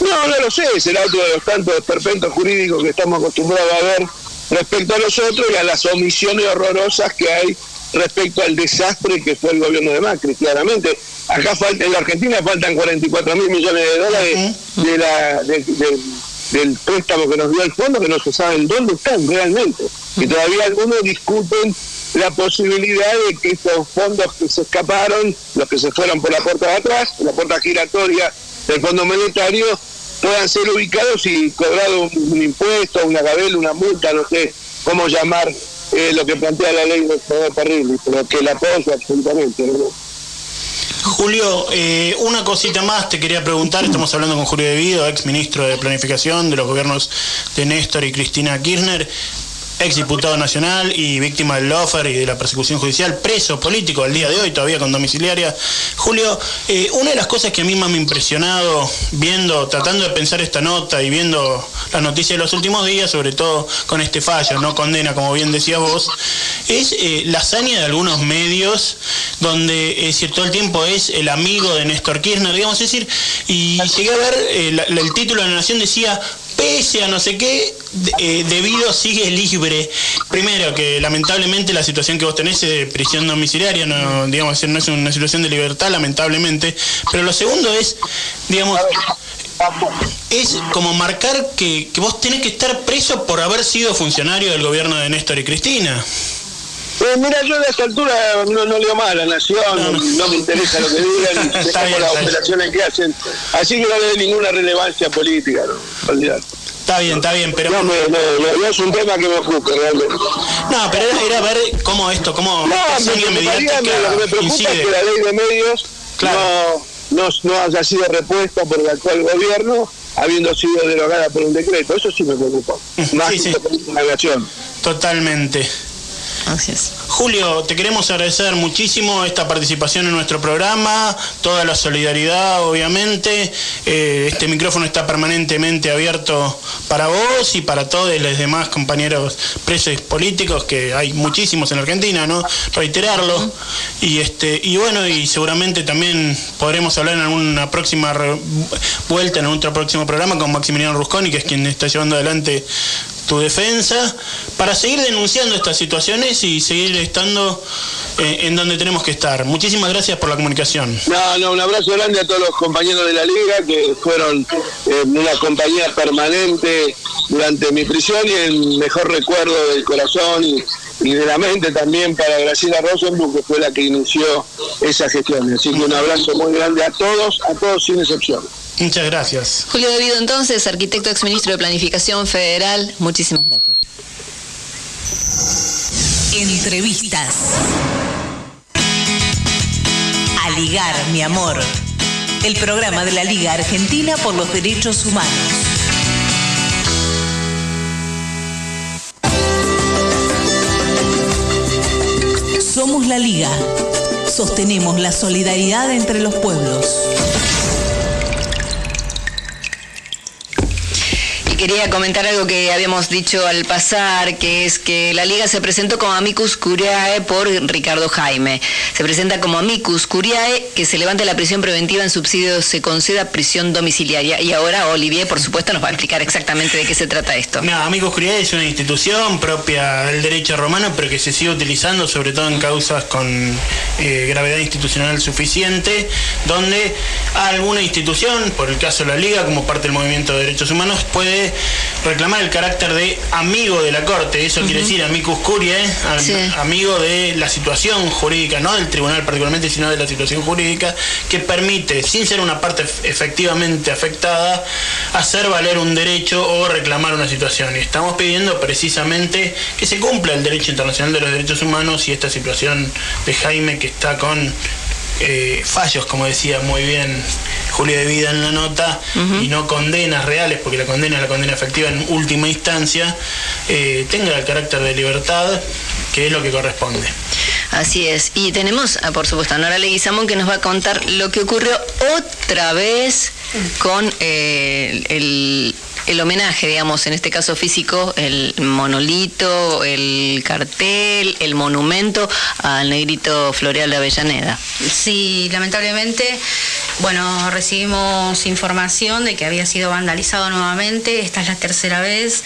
No, no lo sé, será otro de los tantos perfectos jurídicos que estamos acostumbrados a ver respecto a nosotros y a las omisiones horrorosas que hay respecto al desastre que fue el gobierno de Macri, claramente. Acá falta, en la Argentina faltan 44 mil millones de dólares de la, del préstamo que nos dio el fondo, que no se sabe dónde están realmente. Y todavía algunos discuten la posibilidad de que esos fondos que se escaparon, los que se fueron por la puerta de atrás, la puerta giratoria del Fondo Monetario, puedan ser ubicados y cobrado un, impuesto, una gabela, una multa, no sé cómo llamar eh, lo que plantea la ley de poder terrible, pero que la apoyo absolutamente. Julio, eh, una cosita más te quería preguntar, estamos hablando con Julio Devido, ex ministro de Planificación de los gobiernos de Néstor y Cristina Kirchner ex diputado nacional y víctima del lofer y de la persecución judicial, preso político al día de hoy, todavía con domiciliaria. Julio, eh, una de las cosas que a mí me ha impresionado viendo, tratando de pensar esta nota y viendo las noticias de los últimos días, sobre todo con este fallo, no condena, como bien decías vos, es eh, la hazaña de algunos medios donde eh, todo el tiempo es el amigo de Néstor Kirchner, digamos, es decir, y llegué a ver, el título de la Nación decía pese a no sé qué, eh, debido sigue libre. Primero, que lamentablemente la situación que vos tenés es de prisión domiciliaria, no, digamos, no es una situación de libertad, lamentablemente. Pero lo segundo es, digamos, es como marcar que, vos tenés que estar preso por haber sido funcionario del gobierno de Néstor y Cristina. Eh, mira, yo de esta altura no, leo más a la nación, no, me interesa lo que digan, dejamos las operaciones que hacen. Así que no le doy ninguna relevancia política, ¿no? Está bien, está bien, pero... No, no, no, es un tema que me ocupe realmente. No, pero era, ver cómo esto, cómo... No, me, me, lo que me preocupa es que la ley de medios no, no, haya sido repuesta por el actual gobierno habiendo sido derogada por un decreto. Eso sí me preocupa. Más sí, sí. la nación. Totalmente. Gracias. Julio, te queremos agradecer muchísimo esta participación en nuestro programa, toda la solidaridad, obviamente. Eh, este micrófono está permanentemente abierto para vos y para todos los demás compañeros presos políticos, que hay muchísimos en Argentina, ¿no? Reiterarlo. Y este, y bueno, y seguramente también podremos hablar en una próxima vuelta, en otro próximo programa con Maximiliano Rusconi, que es quien está llevando adelante tu defensa, para seguir denunciando estas situaciones y seguir estando eh, en donde tenemos que estar. Muchísimas gracias por la comunicación. No, no, un abrazo grande a todos los compañeros de la liga que fueron eh, una compañía permanente durante mi prisión y el mejor recuerdo del corazón y, de la mente también para Graciela Rosenblum, que fue la que inició esa gestión. Así que un abrazo muy grande a todos, a todos sin excepción. Muchas gracias. Julio Devido entonces, arquitecto exministro de Planificación Federal, muchísimas gracias. Entrevistas. A ligar, mi amor. el programa de la Liga Argentina por los Derechos Humanos. Somos la Liga. Sostenemos la solidaridad entre los pueblos. Quería comentar algo que habíamos dicho al pasar, que es que la liga se presentó como amicus curiae por Ricardo Jaime. Se presenta como amicus curiae que se levante la prisión preventiva en subsidio se conceda prisión domiciliaria. Y ahora Olivier, por supuesto, nos va a explicar exactamente de qué se trata esto. No, amicus curiae es una institución propia del derecho romano, pero que se sigue utilizando sobre todo en causas con eh, gravedad institucional suficiente, donde alguna institución, por el caso de la liga, como parte del movimiento de derechos humanos, puede reclamar el carácter de amigo de la Corte. Eso quiere decir amicus curiae, amigo de la situación jurídica, no del tribunal particularmente, sino de la situación jurídica, que permite, sin ser una parte efectivamente afectada, hacer valer un derecho o reclamar una situación. Y estamos pidiendo precisamente que se cumpla el derecho internacional de los derechos humanos y esta situación de Jaime que está con eh, fallos, como decía muy bien Julio de Vida en la nota, y no condenas reales, porque la condena es la condena efectiva en última instancia, eh, tenga el carácter de libertad, que es lo que corresponde. Así es. Y tenemos, ah, por supuesto, a Nora Leguizamón que nos va a contar lo que ocurrió otra vez con eh, el el homenaje, digamos, en este caso físico, el monolito, el cartel, el monumento al negrito Floreal de Avellaneda. Sí, lamentablemente, bueno, recibimos información de que había sido vandalizado nuevamente, esta es la tercera vez,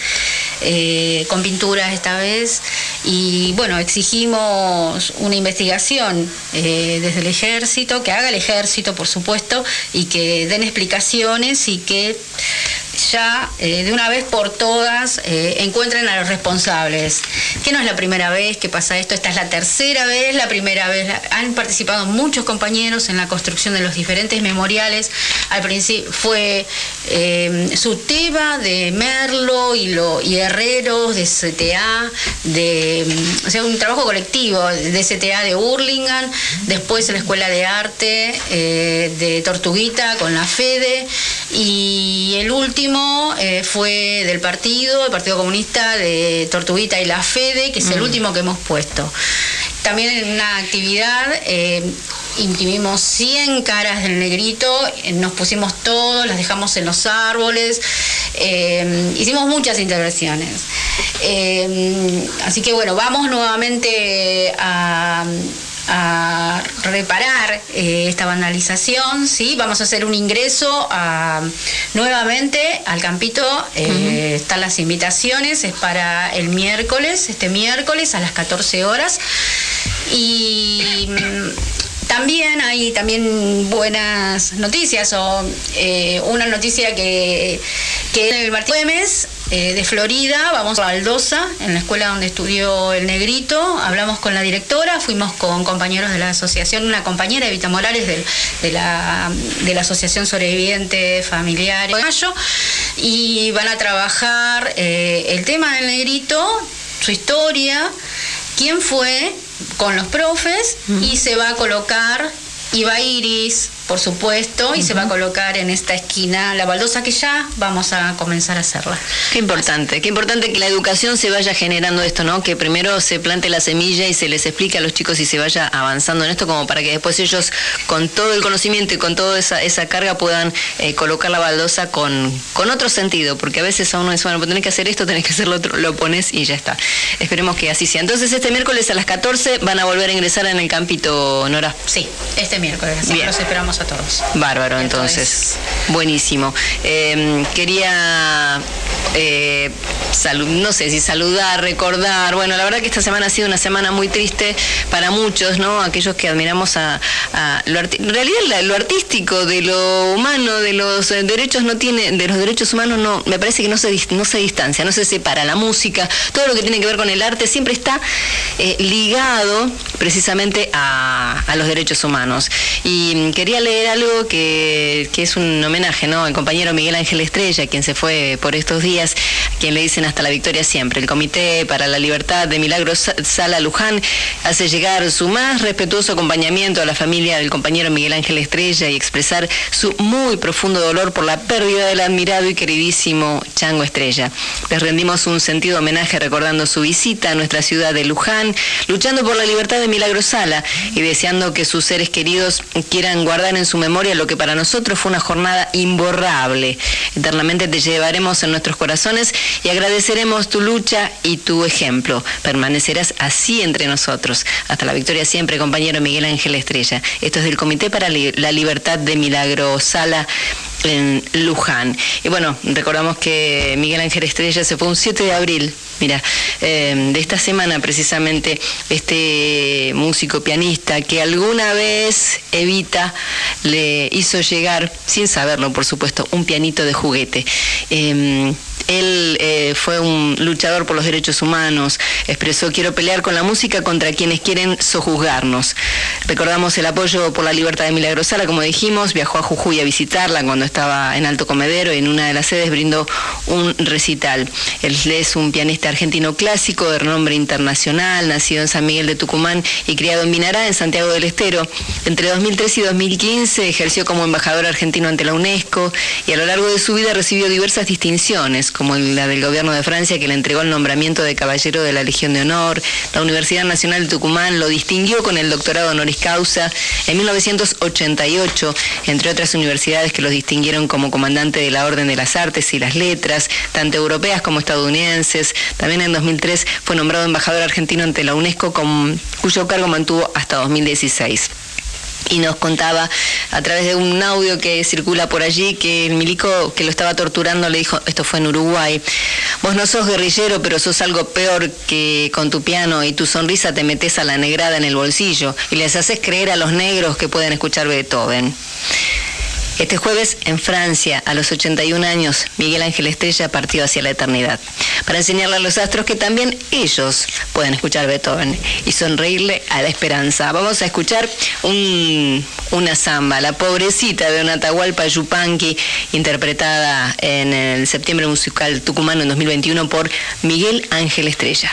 eh, con pinturas esta vez, y bueno, exigimos una investigación eh, desde el ejército, que haga el ejército, por supuesto, y que den explicaciones y que ya eh, de una vez por todas eh, encuentren a los responsables. Que no es la primera vez que pasa esto, esta es la tercera vez, la primera vez. Han participado muchos compañeros en la construcción de los diferentes memoriales. Al principio fue eh, Suteba de Merlo y, lo, y Herreros de CTA, de, o sea, un trabajo colectivo de CTA de Hurlingham, después la Escuela de Arte eh, de Tortuguita con la FEDE y el último eh, fue del partido, el Partido Comunista de Tortuguita y la FEDE, que es el mm. último que hemos puesto. También en una actividad eh, imprimimos 100 caras del negrito, eh, nos pusimos todos, las dejamos en los árboles, hicimos muchas intervenciones. así que bueno, vamos nuevamente a a reparar eh, esta vandalización, ¿sí? Vamos a hacer un ingreso nuevamente al campito. Eh, están las invitaciones, es para el miércoles, este miércoles a las 14 horas. Y mm, también hay también buenas noticias o eh, una noticia que, que el Martín Güemes eh, de Florida, vamos a Aldosa, en la escuela donde estudió el negrito, hablamos con la directora, fuimos con compañeros de la asociación, una compañera, Evita Morales, de, la, de la Asociación Sobreviviente Familiar Mayo, y van a trabajar eh, el tema del negrito, su historia, quién fue con los profes, y se va a colocar Iba Iris, por supuesto, y se va a colocar en esta esquina la baldosa que ya vamos a comenzar a hacerla. Qué importante, qué importante que la educación se vaya generando esto, ¿no? Que primero se plante la semilla y se les explique a los chicos y se vaya avanzando en esto como para que después ellos con todo el conocimiento y con toda esa, esa carga puedan eh, colocar la baldosa con, con otro sentido, porque a veces a uno dice, bueno, pues tenés que hacer esto, tenés que hacer lo otro, lo pones y ya está. Esperemos que así sea. Entonces este miércoles a las 14 van a volver a ingresar en el campito, Nora. Sí, este miércoles. Los esperamos a todos. Bárbaro, entonces. Buenísimo. Em, quería, eh, no sé si saludar, recordar. Bueno, la verdad que esta semana ha sido una semana muy triste para muchos, ¿no? Aquellos que admiramos a, lo en realidad lo artístico de lo humano, de los derechos no tiene, de los derechos humanos no, me parece que no se no se distancia, no se separa. La música, todo lo que tiene que ver con el arte siempre está eh, ligado precisamente a, los derechos humanos. Y quería leer algo que, es un homenaje, ¿no? El compañero Miguel Ángel Estrella, quien se fue por estos días Díaz, quien le dicen hasta la victoria siempre. El Comité para la Libertad de Milagros Sala Luján hace llegar su más respetuoso acompañamiento a la familia del compañero Miguel Ángel Estrella y expresar su muy profundo dolor por la pérdida del admirado y queridísimo Chango Estrella. Les rendimos un sentido homenaje recordando su visita a nuestra ciudad de Luján, luchando por la libertad de Milagros Sala y deseando que sus seres queridos quieran guardar en su memoria lo que para nosotros fue una jornada imborrable. Eternamente te llevaremos en nuestros corazones y agradeceremos tu lucha y tu ejemplo. Permanecerás así entre nosotros. Hasta la victoria siempre, compañero Miguel Ángel Estrella. Esto es del Comité para la Libertad de Milagro Sala en Luján. Y bueno, recordamos que Miguel Ángel Estrella se fue un 7 de abril, mira, eh, de esta semana precisamente, este músico pianista que alguna vez Evita le hizo llegar, sin saberlo por supuesto, un pianito de juguete. Em, él eh, fue un luchador por los derechos humanos, expresó quiero pelear con la música contra quienes quieren sojuzgarnos. Recordamos el apoyo por la libertad de Milagrosala, como dijimos, viajó a Jujuy a visitarla cuando estaba en Alto Comedero en una de las sedes brindó un recital. Él es un pianista argentino clásico de renombre internacional, nacido en San Miguel de Tucumán y criado en Minará, en Santiago del Estero. Entre 2003 y 2015 ejerció como embajador argentino ante la UNESCO y a lo largo de su vida recibió diversas distinciones como la del gobierno de Francia, que le entregó el nombramiento de caballero de la Legión de Honor. La Universidad Nacional de Tucumán lo distinguió con el doctorado honoris causa en 1988, entre otras universidades que los distinguieron como comandante de la Orden de las Artes y las Letras, tanto europeas como estadounidenses. También en 2003 fue nombrado embajador argentino ante la UNESCO, cuyo cargo mantuvo hasta 2016 y nos contaba a través de un audio que circula por allí que el milico que lo estaba torturando le dijo, esto fue en Uruguay, vos no sos guerrillero, pero sos algo peor que con tu piano y tu sonrisa te metes a la negrada en el bolsillo y les haces creer a los negros que pueden escuchar Beethoven. Este jueves, en Francia, a los 81 años, Miguel Ángel Estrella partió hacia la eternidad, para enseñarle a los astros que también ellos pueden escuchar Beethoven y sonreírle a la esperanza. Vamos a escuchar una samba, La pobrecita de una Atahualpa Yupanqui, interpretada en el septiembre musical tucumano en 2021 por Miguel Ángel Estrella.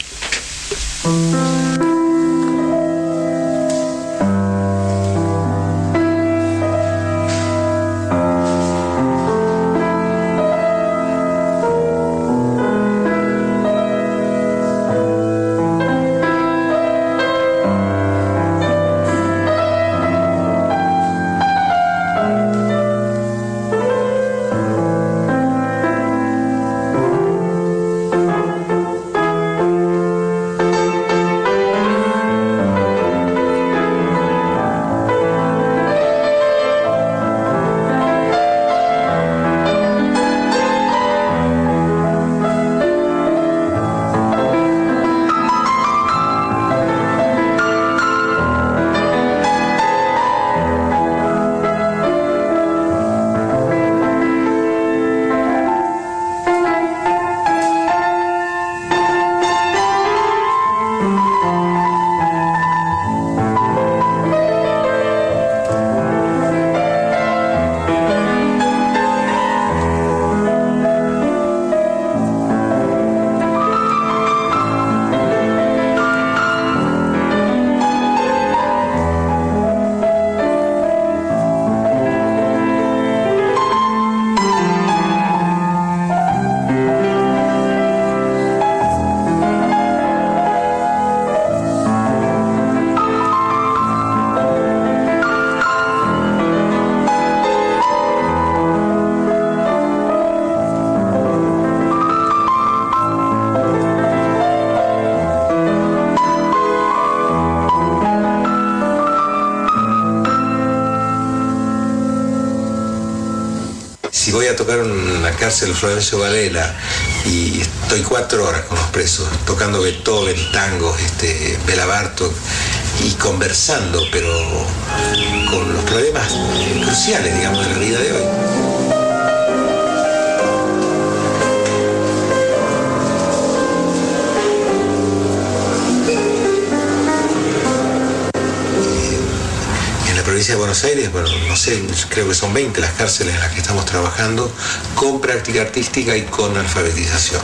Cárcel Florencio Varela y estoy cuatro horas con los presos tocando Beethoven, tangos, este, Bela Bartok y conversando, pero con los problemas cruciales, digamos, de la vida de hoy. Provincia de Buenos Aires, bueno, no sé, creo que son 20 las cárceles en las que estamos trabajando con práctica artística y con alfabetización.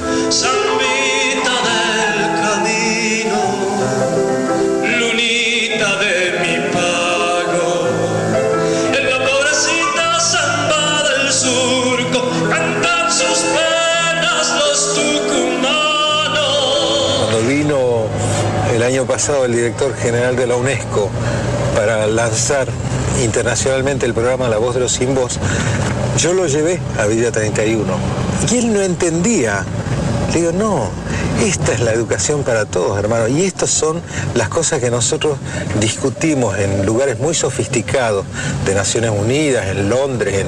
año pasado el director general de la UNESCO para lanzar internacionalmente el programa La Voz de los Sin Voz, yo lo llevé a Villa 31. Y él no entendía. Le digo, no, esta es la educación para todos, hermano. Y estas son las cosas que nosotros discutimos en lugares muy sofisticados de Naciones Unidas, en Londres,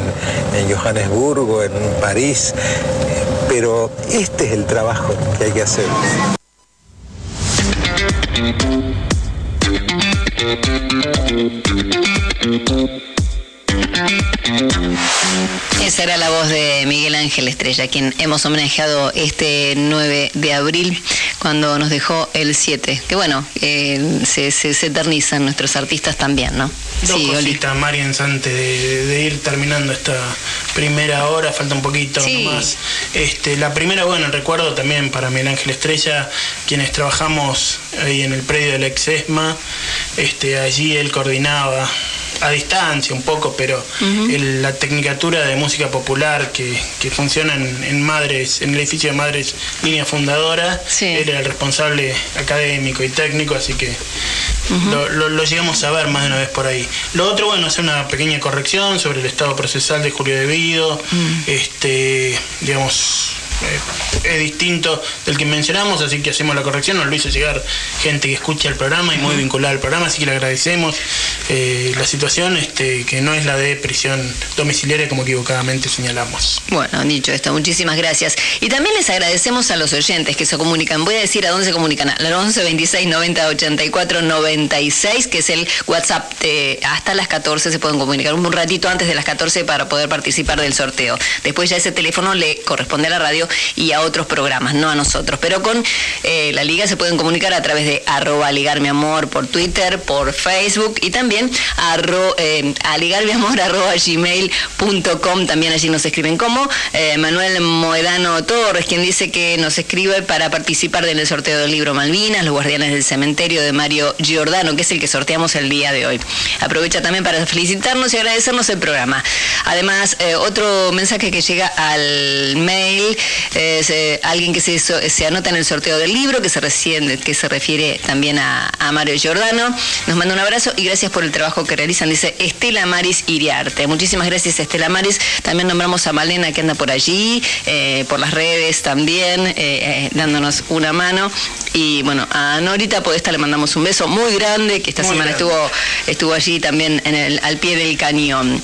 en, en Johannesburgo, en París. Pero este es el trabajo que hay que hacer. Estrella, quien hemos homenajeado este 9 de abril cuando nos dejó el 7. Que bueno, eh, se, eternizan nuestros artistas también, ¿no? Dos sí, cositas, Marian, antes de, ir terminando esta primera hora, falta un poquito más. Este, la primera, bueno, recuerdo también para Miguel Ángel Estrella, quienes trabajamos ahí en el predio del Exesma, este, allí él coordinaba a distancia un poco, pero la tecnicatura de música popular que, funciona en, Madres, en el edificio de Madres Línea Fundadora, él era el responsable académico y técnico, así que lo, llegamos a ver más de una vez por ahí. Lo otro, bueno, hacer una pequeña corrección sobre el estado procesal de Julio Devido, este, digamos, eh, es distinto del que mencionamos, así que hacemos la corrección. Nos lo hizo llegar gente que escucha el programa y muy vinculada al programa, así que le agradecemos eh, la situación, este, que no es la de prisión domiciliaria como equivocadamente señalamos. Bueno, dicho esto, muchísimas gracias. Y también les agradecemos a los oyentes que se comunican. Voy a decir a dónde se comunican. Al 11 26 90 84 96, que es el WhatsApp. hasta las 14 se pueden comunicar un ratito antes de las 14 para poder participar del sorteo. Después ya ese teléfono le corresponde a la radio y a otros programas, no a nosotros. Pero con eh, la liga se pueden comunicar a través de arroba ligarme amor por Twitter, por Facebook y también eh, a ligarmeamor arroba gmail.com. También allí nos escriben como eh, Manuel Moedano Torres, quien dice que nos escribe para participar en el sorteo del libro Malvinas, Los Guardianes del Cementerio de Mario Giordano, que es el que sorteamos el día de hoy. Aprovecha también para felicitarnos y agradecernos el programa. Además, otro mensaje que llega al mail es eh, alguien que se, se, anota en el sorteo del libro, que se, que se refiere también a, Mario Giordano. Nos manda un abrazo y gracias por el trabajo que realizan, dice Estela Maris Iriarte. Muchísimas gracias Estela Maris. También nombramos a Malena que anda por allí, eh, por las redes también, eh, dándonos una mano. Y bueno, a Norita Podesta le mandamos un beso muy grande, que esta semana estuvo estuvo allí también en el, al pie del cañón.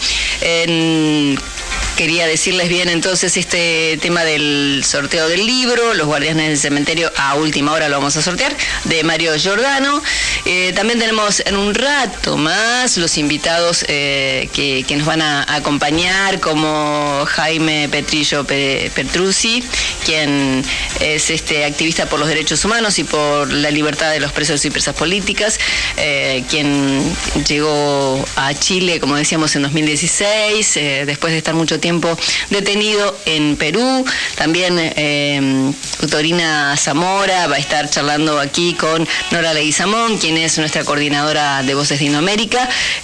Quería decirles bien entonces este tema del sorteo del libro, Los Guardianes del Cementerio, a última hora lo vamos a sortear, de Mario Giordano. Eh, también tenemos en un rato más los invitados eh, que, nos van a acompañar, como Jaime Petrillo Petruzzi, quien es este activista por los derechos humanos y por la libertad de los presos y presas políticas, eh, quien llegó a Chile, como decíamos, en 2016, después de estar mucho tiempo detenido en Perú. También eh, Torina Zamora va a estar charlando aquí con Nora Leguizamón, quien es nuestra coordinadora de Voces de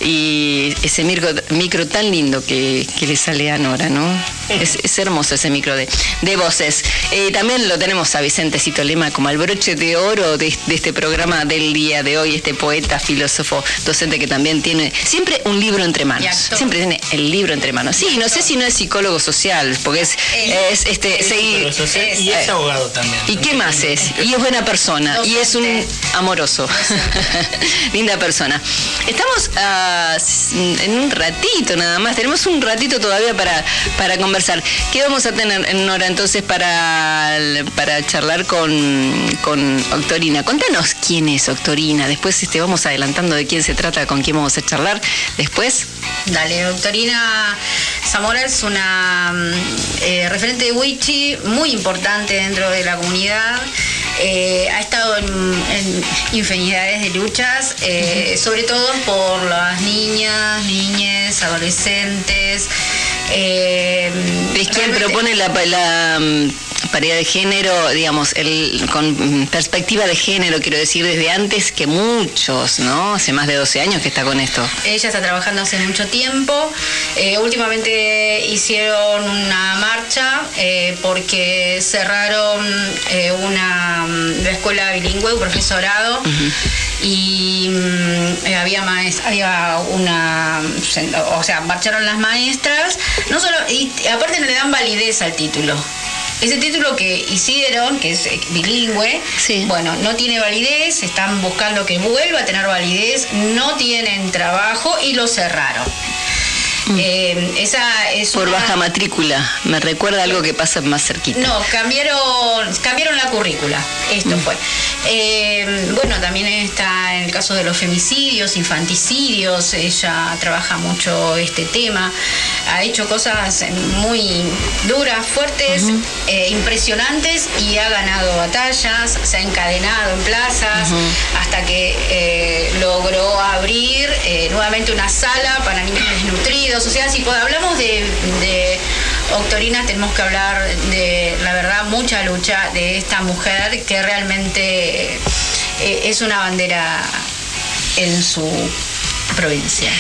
Y ese micro, micro tan lindo que, le sale a Nora, ¿no? Es, hermoso ese micro de, voces. Eh, también lo tenemos a Vicentecito Lema como el broche de oro de, de este programa del día de hoy, este poeta, filósofo, docente que también tiene siempre un libro entre manos. Siempre tiene el libro entre manos. Sí, no sé si no es psicólogo social, porque es, es, este, seguir, y es abogado también. ¿Y qué más es? Y es buena persona, y es un amoroso. Linda persona. Estamos ah, en un ratito nada más, tenemos un ratito todavía para, para conversar. ¿Qué vamos a tener, en Nora, entonces para, para charlar con, con Octorina? Contanos quién es Octorina, después este, vamos adelantando de quién se trata, con quién vamos a charlar después. Dale, Doctorina Zamora es una mm, eh, referente de Wichi muy importante dentro de la comunidad. eh, ha estado en, infinidades de luchas, eh, sobre todo por las niñas, niñas, adolescentes. Eh, es quien propone la, la mm, paridad de género, digamos, el, con perspectiva de género, quiero decir, desde antes que muchos, ¿no? Hace más de 12 años que está con esto. Ella está trabajando hace mucho tiempo. Eh, últimamente hicieron una marcha eh, porque cerraron eh, una, mm, escuela bilingüe, un profesorado, y mm, había, había una, o sea, marcharon las maestras, no solo, y aparte no le dan validez al título. Ese título que hicieron, que es eh, bilingüe, bueno, no tiene validez, están buscando que vuelva a tener validez, no tienen trabajo y lo cerraron. Eh, esa es Por baja matrícula, me recuerda algo que pasa más cerquita. No, cambiaron, cambiaron la currícula, esto mm. fue. Eh, bueno, también está en el caso de los femicidios, infanticidios, ella trabaja mucho este tema, ha hecho cosas muy duras, fuertes, eh, impresionantes y ha ganado batallas, se ha encadenado en plazas hasta que logró abrir nuevamente una sala para niños desnutridos o sea, si hablamos de, de tenemos que hablar de, la verdad, mucha lucha de esta mujer que realmente eh, es una bandera en su provincia.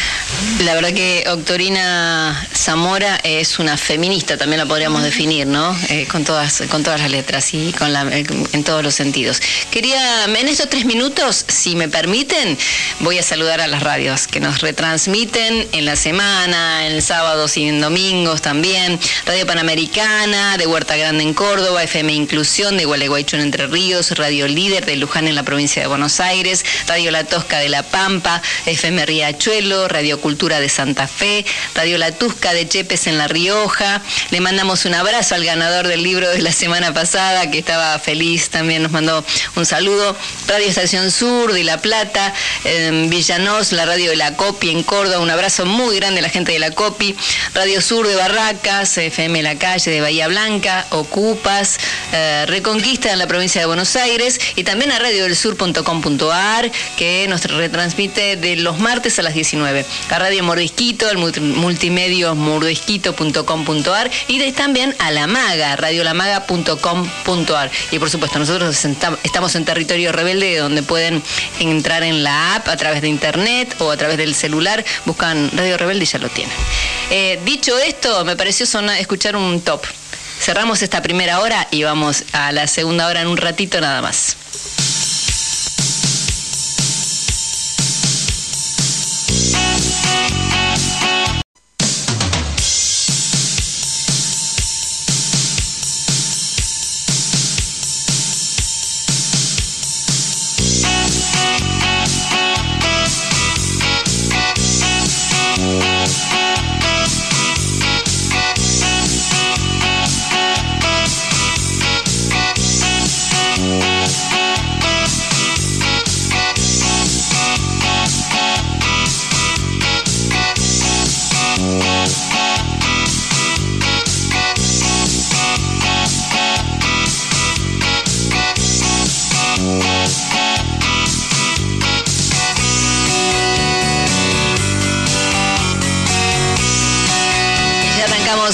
La verdad que Octorina Zamora es una feminista, también la podríamos definir, ¿no? Eh, con, todas, con todas las letras y con la, en todos los sentidos. Quería, en estos tres minutos, si me permiten, voy a saludar a las radios que nos retransmiten en la semana, en sábados y en domingos también. Radio Panamericana, de Huerta Grande en Córdoba, FM Inclusión, de Gualeguaychú en Entre Ríos, Radio Líder de Luján en la provincia de Buenos Aires, Radio La Tosca de La Pampa, FM Riachuelo, Radio Cultura de Santa Fe, Radio La Tusca de Chepes en La Rioja. Le mandamos un abrazo al ganador del libro de la semana pasada, que estaba feliz, también nos mandó un saludo. Radio Estación Sur de La Plata, Villanos, la radio de La Copi en Córdoba, un abrazo muy grande a la gente de La Copi. Radio Sur de Barracas, FM La Calle de Bahía Blanca, Ocupas, eh, Reconquista en la provincia de Buenos Aires y también a radiodelsur.com.ar que nos retransmite de los martes a las 19 a Radio Mordisquito, el multimedio mordisquito.com.ar y también a La Maga, radiolamaga.com.ar. Y por supuesto, nosotros estamos en territorio rebelde donde pueden entrar en la app a través de internet o a través del celular, buscan Radio Rebelde y ya lo tienen. Eh, dicho esto, me pareció escuchar un top. Cerramos esta primera hora y vamos a la segunda hora en un ratito nada más.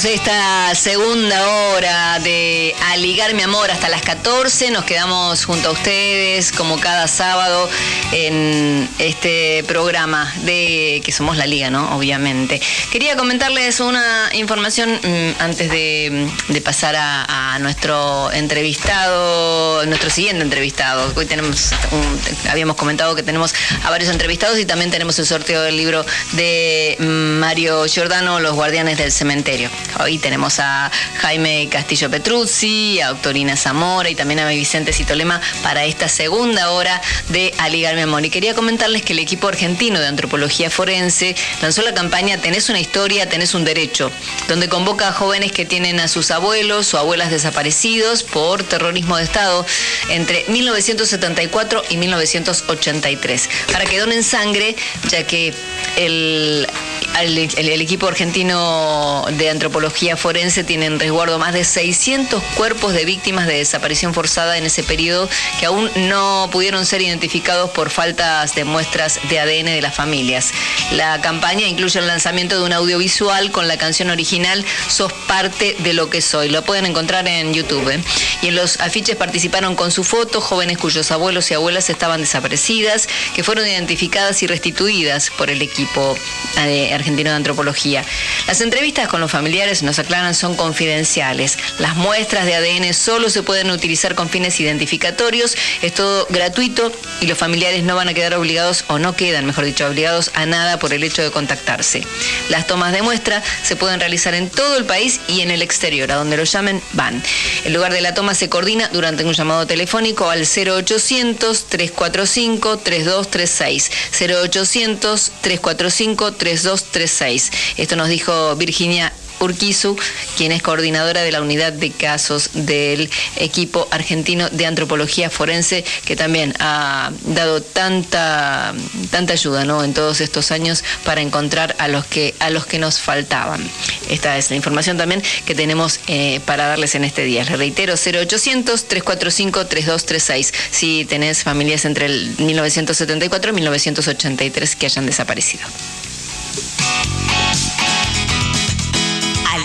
Esta segunda hora de Aligar mi amor hasta las 14. Nos quedamos junto a ustedes como cada sábado en este programa de que somos la liga, ¿no? Obviamente. Quería comentarles una información mm, antes de, pasar a, nuestro entrevistado, nuestro siguiente entrevistado. Hoy tenemos, habíamos comentado que tenemos a varios entrevistados y también tenemos el sorteo del libro de Mario Giordano, Los Guardianes del Cementerio. Hoy tenemos a Jaime Castillo Petruzzi, a Doctorina Zamora y también a Vicente Citolema para esta segunda hora de Aligar mi amor. Y quería comentarles que el equipo argentino de antropología forense lanzó la campaña Tenés una historia, tenés un derecho, donde convoca a jóvenes que tienen a sus abuelos o abuelas desaparecidos por terrorismo de Estado entre 1974 y 1983, para que donen sangre, ya que el el, equipo argentino de antropología forense tiene en resguardo más de 600 cuerpos de víctimas de desaparición forzada en ese periodo que aún no pudieron ser identificados por faltas de muestras de ADN de las familias. La campaña incluye el lanzamiento de un audiovisual con la canción original Sos parte de lo que soy. Lo pueden encontrar en YouTube. ¿eh? Y en los afiches participaron con su foto jóvenes cuyos abuelos y abuelas estaban desaparecidas, que fueron identificadas y restituidas por el equipo eh, argentino de antropología. Las entrevistas con los familiares, nos aclaran, son confidenciales. Las muestras de ADN solo se pueden utilizar con fines identificatorios, es todo gratuito y los familiares no van a quedar obligados, o no quedan, mejor dicho, obligados a nada por el hecho de contactarse. Las tomas de muestra se pueden realizar en todo el país y en el exterior, a donde lo llamen van. El lugar de la toma se coordina durante un llamado telefónico al 0800 345 3236. 0800 345 3236. Esto nos dijo Virginia Urquizu, quien es coordinadora de la unidad de casos del equipo argentino de antropología forense, que también ha dado tanta, tanta ayuda ¿no? en todos estos años para encontrar a los que, a los que nos faltaban. Esta es la información también que tenemos eh, para darles en este día. Les reitero, 0800-345-3236, si tenés familias entre el 1974 y 1983 que hayan desaparecido.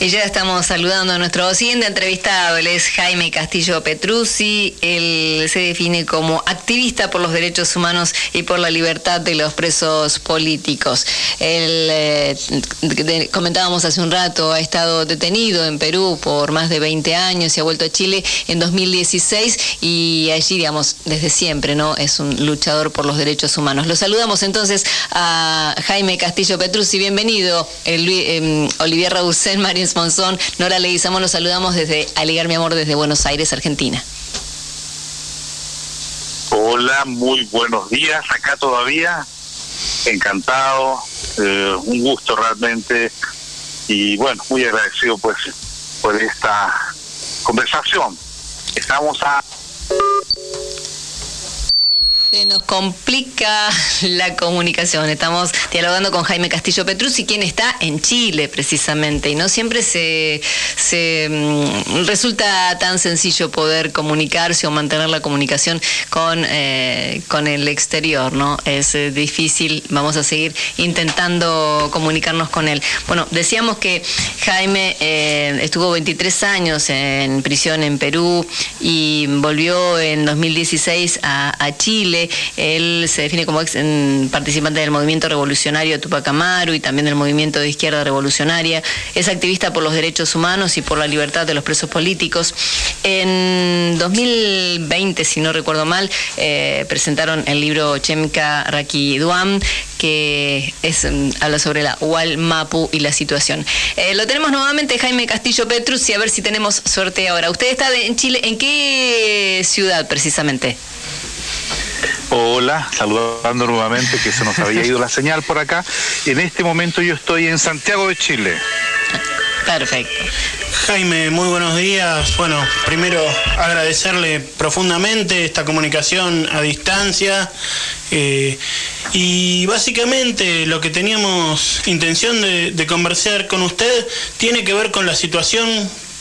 Y ya estamos saludando a nuestro siguiente entrevistado, él es Jaime Castillo Petruzzi, él se define como activista por los derechos humanos y por la libertad de los presos políticos. Él, eh, comentábamos hace un rato, ha estado detenido en Perú por más de 20 años y ha vuelto a Chile en 2016 y allí, digamos, desde siempre, ¿no? Es un luchador por los derechos humanos. Lo saludamos entonces a Jaime Castillo Petruzzi, bienvenido, el, eh, Olivier Rabucén, María Monzón, Nora Leguizamo, nos saludamos desde Aligar Mi Amor desde Buenos Aires, Argentina. Hola, muy buenos días, acá todavía, encantado, eh, un gusto realmente y bueno, muy agradecido pues por esta conversación. Estamos a se nos complica la comunicación. Estamos dialogando con Jaime Castillo Petruzzi, quien está en Chile precisamente, y no siempre se, mm, resulta tan sencillo poder comunicarse o mantener la comunicación con, eh, con el exterior, ¿no? Es eh, difícil, vamos a seguir intentando comunicarnos con él. Bueno, decíamos que Jaime eh, estuvo 23 años en prisión en Perú y volvió en 2016 a Chile él se define como ex participante del movimiento revolucionario Tupac Amaru y también del movimiento de izquierda revolucionaria. Es activista por los derechos humanos y por la libertad de los presos políticos. En 2020, si no recuerdo mal, eh, presentaron el libro Chemka Raki Duam, que mm, habla sobre la Mapu y la situación. Eh, lo tenemos nuevamente Jaime Castillo Petrus y a ver si tenemos suerte ahora. Usted está en Chile, ¿en qué ciudad precisamente? Hola, saludando nuevamente que se nos había ido la señal por acá. En este momento yo estoy en Santiago de Chile. Perfecto. Jaime, muy buenos días. Bueno, primero agradecerle profundamente esta comunicación a distancia. Eh, y básicamente lo que teníamos intención de, de conversar con usted tiene que ver con la situación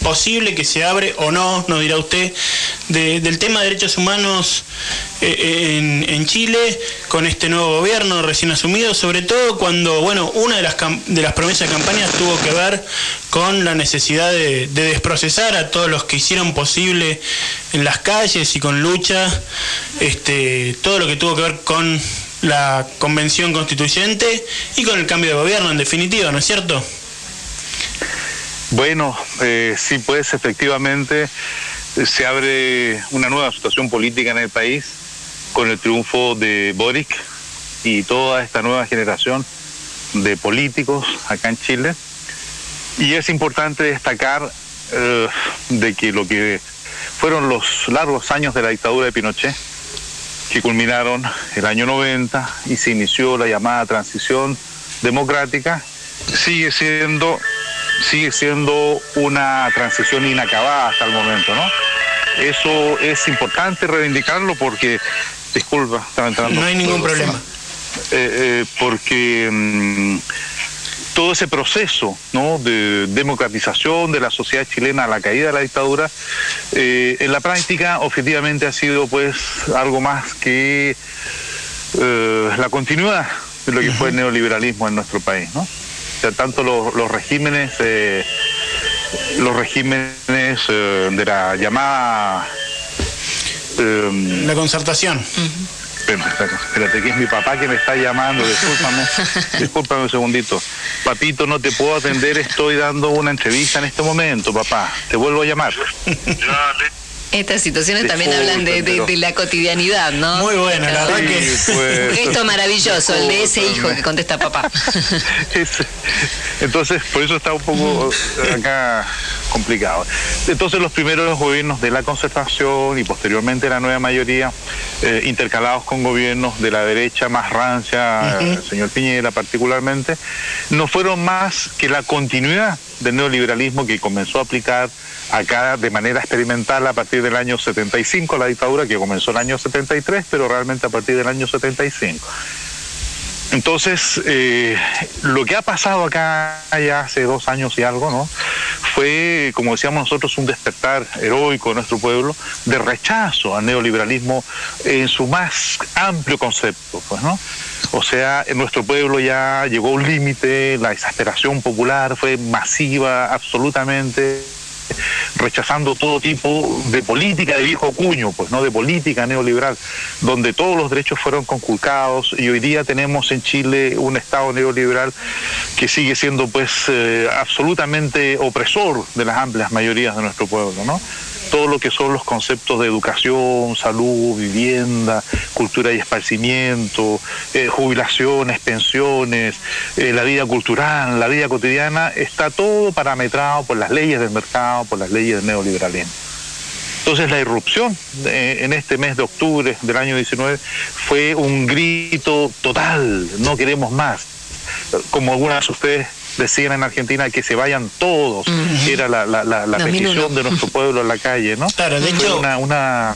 posible que se abre o no, nos dirá usted, del tema de derechos humanos eh, en, Chile con este nuevo gobierno recién asumido, sobre todo cuando, bueno, una de las, de las promesas de campaña tuvo que ver con la necesidad de, desprocesar a todos los que hicieron posible en las calles y con lucha, este, todo lo que tuvo que ver con la convención constituyente y con el cambio de gobierno en definitiva, ¿no es cierto? Bueno, eh, sí, pues efectivamente se abre una nueva situación política en el país con el triunfo de Boric y toda esta nueva generación de políticos acá en Chile. Y es importante destacar eh, de que lo que fueron los largos años de la dictadura de Pinochet, que culminaron el año 90 y se inició la llamada transición democrática, sigue siendo sigue siendo una transición inacabada hasta el momento, ¿no? Eso es importante reivindicarlo porque, disculpa, estaba entrando. No hay ningún problema. Eh, eh, porque mm, todo ese proceso ¿no? de democratización de la sociedad chilena a la caída de la dictadura, eh, en la práctica objetivamente ha sido pues algo más que la continuidad de lo que fue el neoliberalismo en nuestro país. ¿no? O sea, tanto los, los regímenes los regímenes eh, de la llamada... Eh, la concertación. Espérate, que es mi papá que me está llamando, discúlpame, discúlpame un segundito. Papito, no te puedo atender, estoy dando una entrevista en este momento, papá. Te vuelvo a llamar. Estas situaciones también hablan de, la cotidianidad, ¿no? Muy bueno, la verdad que... Un gesto maravilloso, el de ese hijo que contesta papá. Entonces, por eso está un poco acá complicado. Entonces, los primeros gobiernos de la concertación y posteriormente la nueva mayoría, eh, intercalados con gobiernos de la derecha más rancia, el señor Piñera particularmente, no fueron más que la continuidad del neoliberalismo que comenzó a aplicar acá de manera experimental a partir del año 75, la dictadura que comenzó el año 73, pero realmente a partir del año 75. Entonces, eh, lo que ha pasado acá ya hace dos años y algo, ¿no? Fue, como decíamos nosotros, un despertar heroico de nuestro pueblo de rechazo al neoliberalismo en su más amplio concepto, pues, ¿no? O sea, en nuestro pueblo ya llegó un límite, la exasperación popular fue masiva, absolutamente rechazando todo tipo de política de viejo cuño, pues no de política neoliberal, donde todos los derechos fueron conculcados y hoy día tenemos en Chile un Estado neoliberal que sigue siendo pues eh, absolutamente opresor de las amplias mayorías de nuestro pueblo, ¿no? Todo lo que son los conceptos de educación, salud, vivienda, cultura y esparcimiento, eh, jubilaciones, pensiones, eh, la vida cultural, la vida cotidiana, está todo parametrado por las leyes del mercado, por las leyes del neoliberalismo. Entonces la irrupción en este mes de octubre del año 19 fue un grito total, no queremos más. Como algunas de ustedes decían en Argentina que se vayan todos, era la, la, la, petición de nuestro pueblo en la calle, ¿no? Claro, de hecho... Una, una,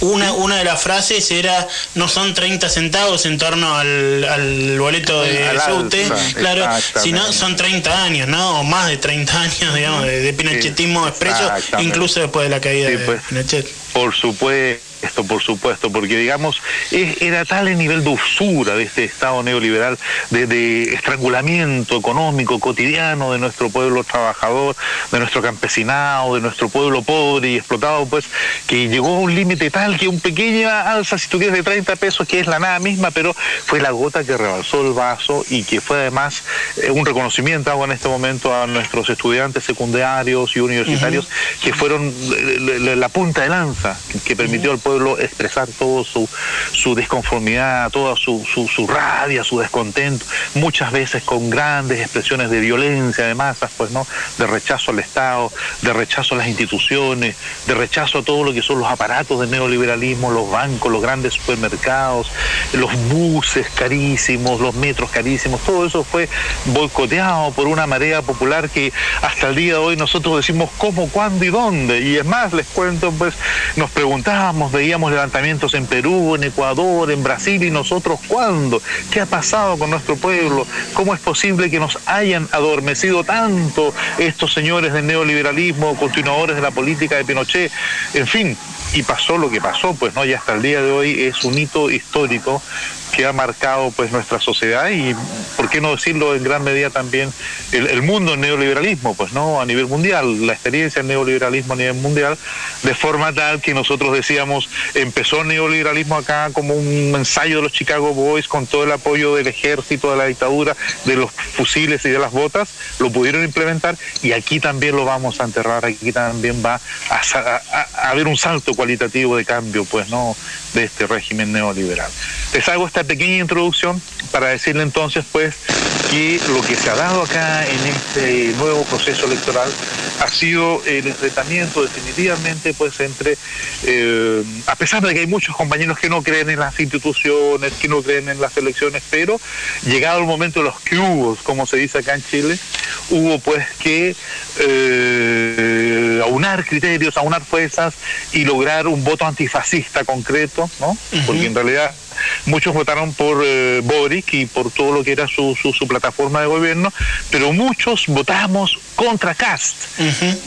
una, una de las frases era no son 30 centavos en torno al, al boleto de subte, claro, sino son 30 años, ¿no? O más de 30 años, digamos, de, de pinochetismo expreso, incluso después de la caída de pues, Pinochet. Por supuesto esto, por supuesto, porque digamos, era tal el nivel de usura de este Estado neoliberal, de, estrangulamiento económico cotidiano de nuestro pueblo trabajador, de nuestro campesinado, de nuestro pueblo pobre y explotado, pues, que llegó a un límite tal que un pequeña alza, si tú quieres, de 30 pesos, que es la nada misma, pero fue la gota que rebalsó el vaso y que fue además eh, un reconocimiento, hago en este momento, a nuestros estudiantes secundarios y universitarios, que fueron eh, la, punta de lanza que, permitió al pueblo expresar todo su, su desconformidad, toda su, su, rabia, su descontento, muchas veces con grandes expresiones de violencia de masas, pues no, de rechazo al Estado, de rechazo a las instituciones, de rechazo a todo lo que son los aparatos del neoliberalismo, los bancos, los grandes supermercados, los buses carísimos, los metros carísimos, todo eso fue boicoteado por una marea popular que hasta el día de hoy nosotros decimos cómo, cuándo y dónde. Y es más, les cuento, pues nos preguntábamos veíamos levantamientos en Perú, en Ecuador, en Brasil y nosotros cuándo? ¿Qué ha pasado con nuestro pueblo? ¿Cómo es posible que nos hayan adormecido tanto estos señores del neoliberalismo, continuadores de la política de Pinochet? En fin, y pasó lo que pasó, pues no, y hasta el día de hoy es un hito histórico que ha marcado pues nuestra sociedad y por qué no decirlo en gran medida también el, mundo del neoliberalismo pues no a nivel mundial la experiencia del neoliberalismo a nivel mundial de forma tal que nosotros decíamos empezó el neoliberalismo acá como un ensayo de los Chicago Boys con todo el apoyo del ejército de la dictadura de los fusiles y de las botas lo pudieron implementar y aquí también lo vamos a enterrar aquí también va a, a haber un salto cualitativo de cambio pues no de este régimen neoliberal. Les hago esta pequeña introducción para decirle entonces pues que lo que se ha dado acá en este nuevo proceso electoral ha sido el enfrentamiento definitivamente pues entre, eh, a pesar de que hay muchos compañeros que no creen en las instituciones, que no creen en las elecciones, pero llegado el momento de los que hubo, como se dice acá en Chile, hubo pues que eh, aunar criterios, aunar fuerzas y lograr un voto antifascista concreto, ¿no? Porque en realidad muchos votaron por eh, Boric y por todo lo que era su, su, plataforma de gobierno, pero muchos votamos contra Cast.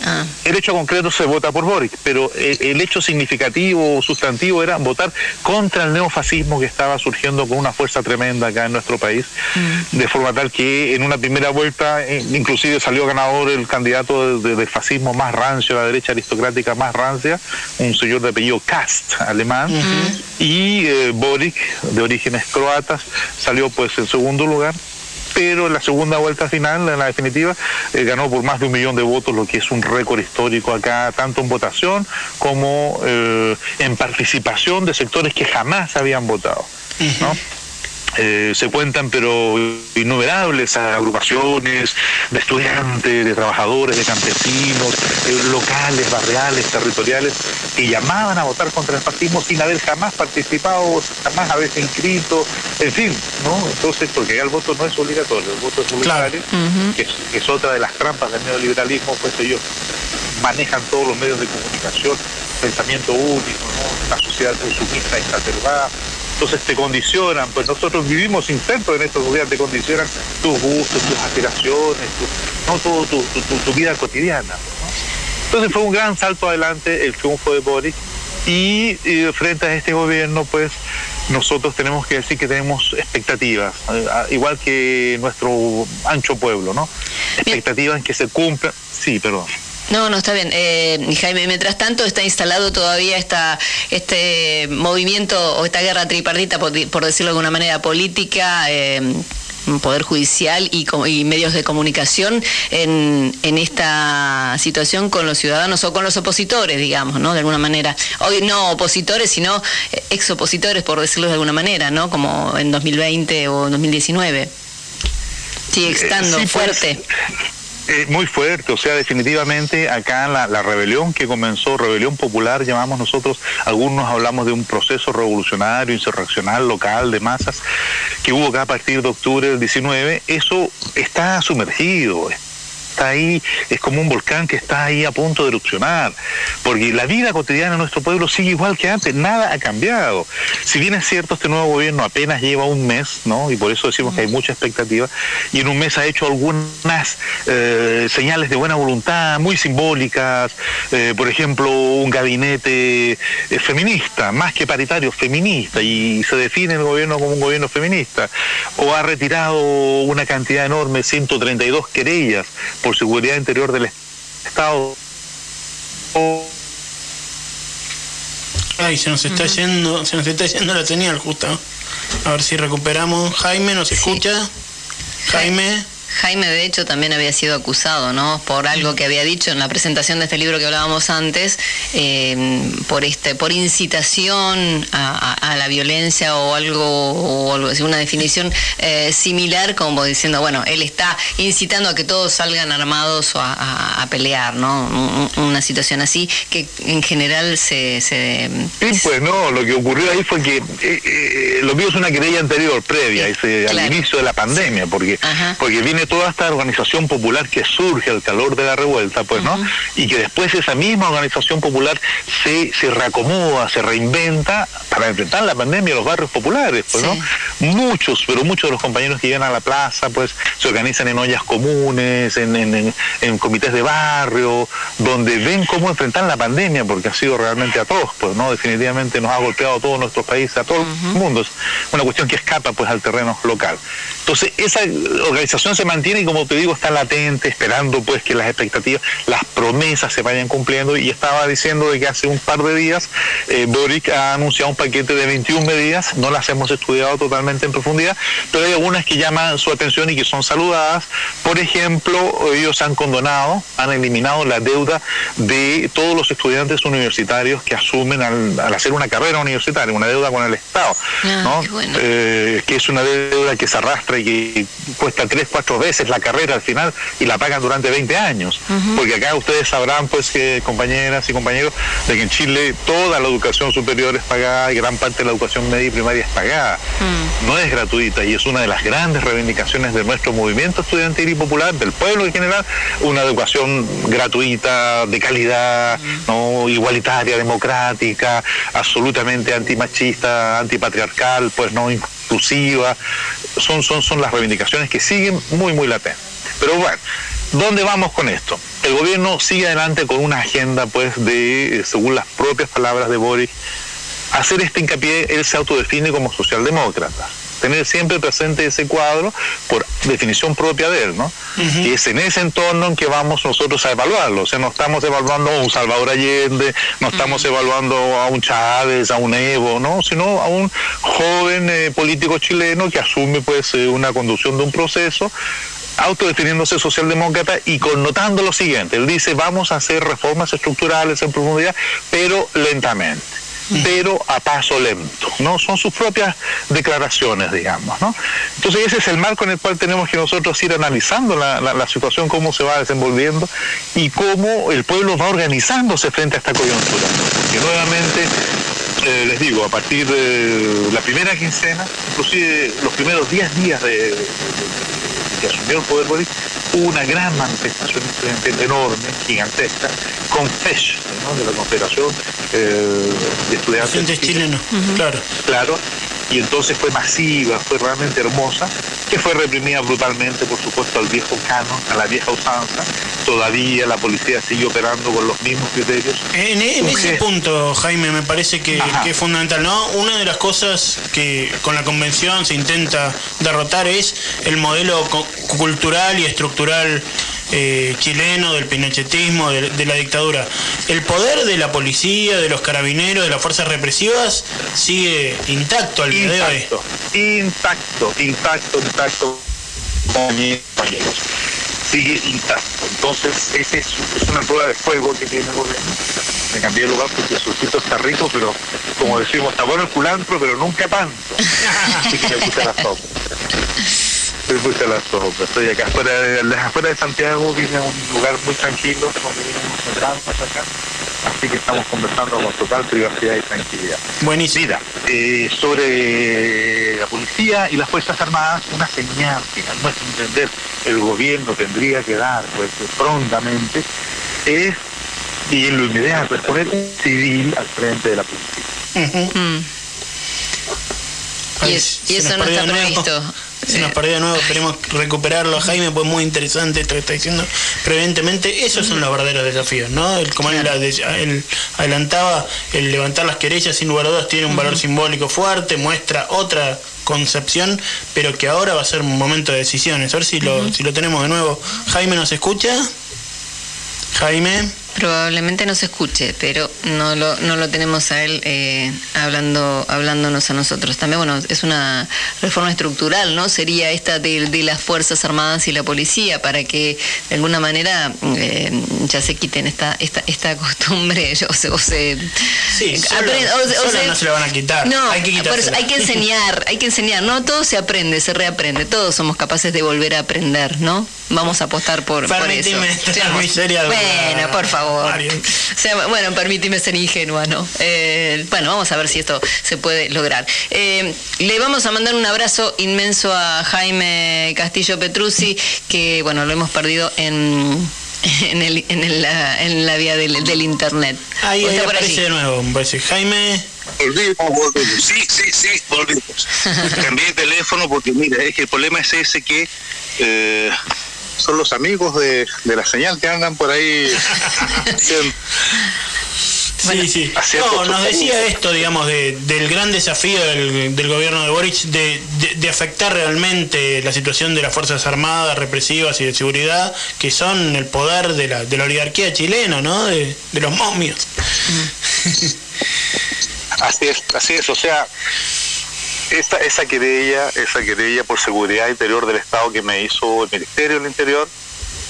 Ah. El hecho concreto se vota por Boric, pero el, hecho significativo o sustantivo era votar contra el neofascismo que estaba surgiendo con una fuerza tremenda acá en nuestro país, mm. de forma tal que en una primera vuelta eh, inclusive salió ganador el candidato del fascismo más rancio, la derecha aristocrática más rancia, un señor de apellido Cast, alemán, y eh, Boric de orígenes croatas, salió pues en segundo lugar pero en la segunda vuelta final, en la definitiva, eh, ganó por más de un millón de votos, lo que es un récord histórico acá, tanto en votación como eh, en participación de sectores que jamás habían votado. ¿no? Eh, se cuentan pero innumerables agrupaciones de estudiantes, de trabajadores, de campesinos, eh, locales, barriales, territoriales, que llamaban a votar contra el fascismo sin haber jamás participado, jamás haberse inscrito, en fin, ¿no? Entonces, porque ya el voto no es obligatorio, el voto es voluntario, que, es, otra de las trampas del neoliberalismo, pues ellos manejan todos los medios de comunicación, pensamiento único, ¿no? la sociedad consumista exacerbada, entonces te condicionan, pues nosotros vivimos insertos en estos días, te condicionan tus gustos, tus aspiraciones, tu, no todo tu, vida cotidiana. Entonces fue un gran salto adelante el triunfo de Boris y, frente a este gobierno, pues nosotros tenemos que decir que tenemos expectativas, eh, igual que nuestro ancho pueblo, ¿no? Expectativas en que se cumplan. Sí, perdón. No, no, está bien. Eh, Jaime, mientras tanto está instalado todavía esta, este movimiento o esta guerra tripartita, por, decirlo de alguna manera, política. Eh, Poder Judicial y, y, medios de comunicación en, en, esta situación con los ciudadanos o con los opositores, digamos, ¿no? De alguna manera. Hoy no opositores, sino ex opositores, por decirlo de alguna manera, ¿no? Como en 2020 o en 2019. Sigue estando pues. Fuerte muy fuerte, o sea, definitivamente acá la, la, rebelión que comenzó, rebelión popular, llamamos nosotros, algunos hablamos de un proceso revolucionario, insurreccional, local, de masas, que hubo acá a partir de octubre del 19, eso está sumergido, ahí, es como un volcán que está ahí a punto de erupcionar, porque la vida cotidiana de nuestro pueblo sigue igual que antes, nada ha cambiado. Si bien es cierto, este nuevo gobierno apenas lleva un mes, ¿no? Y por eso decimos que hay mucha expectativa, y en un mes ha hecho algunas eh, señales de buena voluntad, muy simbólicas, eh, por ejemplo, un gabinete eh, feminista, más que paritario, feminista, y se define el gobierno como un gobierno feminista, o ha retirado una cantidad enorme, 132 querellas, por seguridad interior del Estado. Ay, se nos está yendo, se nos está yendo la señal justo. A ver si recuperamos. Jaime, ¿nos escucha? Jaime. Jaime, de hecho, también había sido acusado, ¿no? Por algo que había dicho en la presentación de este libro que hablábamos antes, em, por este, por incitación a, la violencia o algo, o algo así, una definición eh, similar, como diciendo, bueno, él está incitando a que todos salgan armados o a, pelear, ¿no? Una situación así que en general se, se sí, pues no, lo que ocurrió ahí fue que eh, eh, lo mío es una querella anterior, previa, ese, al inicio de la pandemia, porque, porque viene toda esta organización popular que surge al calor de la revuelta, pues, ¿no? Y que después esa misma organización popular se, se reacomoda, se reinventa para enfrentar la pandemia en los barrios populares, pues, ¿no? Muchos, pero muchos de los compañeros que llegan a la plaza, pues, se organizan en ollas comunes, en, en, en, comités de barrio, donde ven cómo enfrentar la pandemia, porque ha sido realmente atroz, pues, ¿no? Definitivamente nos ha golpeado a todos nuestros países, a todo el mundo. Es una cuestión que escapa, pues, al terreno local. Entonces, esa organización se mantiene y como te digo, está latente, esperando pues que las expectativas, las promesas se vayan cumpliendo y estaba diciendo de que hace un par de días eh, Boric ha anunciado un paquete de 21 medidas, no las hemos estudiado totalmente en profundidad, pero hay algunas que llaman su atención y que son saludadas. Por ejemplo, ellos han condonado, han eliminado la deuda de todos los estudiantes universitarios que asumen al, hacer una carrera universitaria, una deuda con el Estado, ah, eh, que es una deuda que se arrastra y que cuesta tres, cuatro veces la carrera al final y la pagan durante 20 años. Porque acá ustedes sabrán, pues, que compañeras y compañeros, de que en Chile toda la educación superior es pagada y gran parte de la educación media y primaria es pagada. Mm. No es gratuita y es una de las grandes reivindicaciones de nuestro movimiento estudiantil y popular, del pueblo en general, una educación gratuita, de calidad, no igualitaria, democrática, absolutamente antimachista, antipatriarcal, pues no inclusiva. Son, son, son las reivindicaciones que siguen muy, muy latentes. Pero bueno, ¿dónde vamos con esto? El gobierno sigue adelante con una agenda, pues, de, según las propias palabras de Boris, hacer este hincapié, él se autodefine como socialdemócrata. Tener siempre presente ese cuadro por definición propia de él, ¿no? Y es en ese entorno en que vamos nosotros a evaluarlo. O sea, no estamos evaluando a un Salvador Allende, no estamos evaluando a un Chávez, a un Evo, ¿no? Sino a un joven eh, político chileno que asume, pues, eh, una conducción de un proceso autodefiniéndose socialdemócrata y connotando lo siguiente. Él dice, vamos a hacer reformas estructurales en profundidad, pero lentamente pero a paso lento, ¿no? Son sus propias declaraciones, digamos, ¿no? Entonces ese es el marco en el cual tenemos que nosotros ir analizando la, la, situación, cómo se va desenvolviendo y cómo el pueblo va organizándose frente a esta coyuntura. Que nuevamente eh, les digo, a partir de la primera quincena, inclusive los primeros 10 días de, que asumió el poder Boris, hubo una gran manifestación enorme, gigantesca, con FESH, de la Confederación eh, de Estudiantes chilenos. Claro. Claro, y entonces fue masiva, fue realmente hermosa, que fue reprimida brutalmente, por supuesto, al viejo canon, a la vieja usanza. Todavía la policía sigue operando con los mismos criterios. En, ese punto, Jaime, me parece que, que, es fundamental, ¿no? Una de las cosas que con la convención se intenta derrotar es el modelo cultural y estructural eh, chileno, del pinochetismo, de, la dictadura. El poder de la policía, de los carabineros, de las fuerzas represivas sigue intacto al día de hoy. Intacto, intacto, intacto. Sigue intacto. Entonces, esa es, una prueba de fuego que tiene el gobierno. Me cambié de lugar porque el surcito está rico, pero como decimos, está bueno el culantro, pero nunca tanto. Así que me puse la sopa. Me la sopa. Estoy acá afuera de, afuera de Santiago, vine a un lugar muy tranquilo, acá. Así que estamos conversando con total privacidad y tranquilidad. Buenísimo. Mira, eh, sobre la policía y las Fuerzas Armadas, una señal que a nuestro entender el gobierno tendría que dar pues prontamente es, y en lo inmediato, es poner un civil al frente de la policía. Mm. y, eso no está previsto. Se nos perdió de nuevo, queremos recuperarlo. Jaime, pues muy interesante esto que está diciendo. Pero evidentemente esos son los verdaderos desafíos, ¿no? El, como él, adelantaba, el levantar las querellas sin lugar a dudas tiene un valor simbólico fuerte, muestra otra concepción, pero que ahora va a ser un momento de decisiones. A ver si lo, si lo tenemos de nuevo. Jaime, ¿nos escucha? Jaime. Probablemente no se escuche, pero no lo, no lo tenemos a él eh, hablando, hablándonos a nosotros. También, bueno, es una reforma estructural, ¿no? Sería esta de, las Fuerzas Armadas y la Policía, para que de alguna manera eh, ya se quiten esta, esta, esta costumbre, o se... O se sí, no se la van a quitar. No, hay que, hay que enseñar, hay que enseñar, ¿no? Todo se aprende, se reaprende, todos somos capaces de volver a aprender, ¿no? Vamos a apostar por, por eso. Bueno, por favor bueno, permíteme ser ingenua, ¿no? Eh, bueno, vamos a ver si esto se puede lograr. Eh, le vamos a mandar un abrazo inmenso a Jaime Castillo Petruzzi, que, bueno, lo hemos perdido en en, el, en, la, en la vía del, internet. Ahí, aparece de nuevo, Jaime. Volvimos, volvimos. Sí, sí, sí, volvimos. Cambié de teléfono porque, mira, es que el problema es ese que eh, son los amigos de, la señal que andan por ahí. Sí, sí. No, nos decía esto, digamos, de, del gran desafío del, del gobierno de Boric de, de, afectar realmente la situación de las Fuerzas Armadas, represivas y de seguridad, que son el poder de la, de la oligarquía chilena, ¿no? De, los momios. Así es, así es. O sea, esa, esa querella, esa querella por seguridad interior del Estado que me hizo el Ministerio del Interior,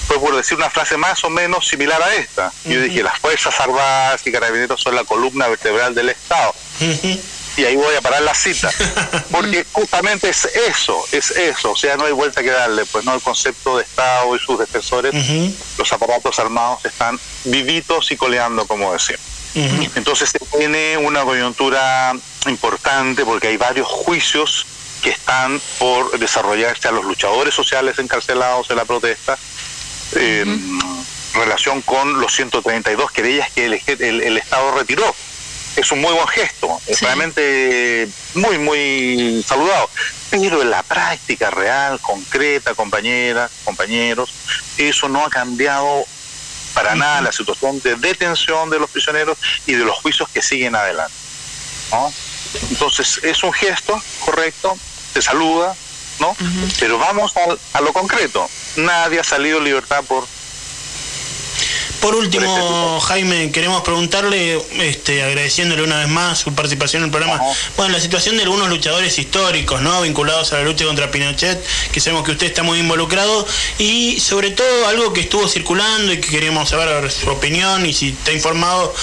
fue por decir una frase más o menos similar a esta. Yo dije, las Fuerzas Armadas y Carabineros son la columna vertebral del Estado. Y ahí voy a parar la cita. Porque justamente es eso, es eso. O sea, no hay vuelta que darle. Pues no, el concepto de Estado y sus defensores, los aparatos armados están vivitos y coleando, como decimos. Entonces tiene una coyuntura importante porque hay varios juicios que están por desarrollarse a los luchadores sociales encarcelados en la protesta en relación con los 132 querellas que el, Estado retiró. Es un muy buen gesto, es realmente muy, muy saludado. Pero en la práctica real, concreta, compañeras, compañeros, eso no ha cambiado para nada la situación de detención de los prisioneros y de los juicios que siguen adelante. Entonces, es un gesto correcto, se saluda, ¿no? Pero vamos a, lo concreto. Nadie ha salido en libertad por por último, Jaime, queremos preguntarle, este, agradeciéndole una vez más su participación en el programa, bueno, la situación de algunos luchadores históricos, ¿no? Vinculados a la lucha contra Pinochet, que sabemos que usted está muy involucrado, y sobre todo algo que estuvo circulando y que queríamos saber su opinión y si está informado,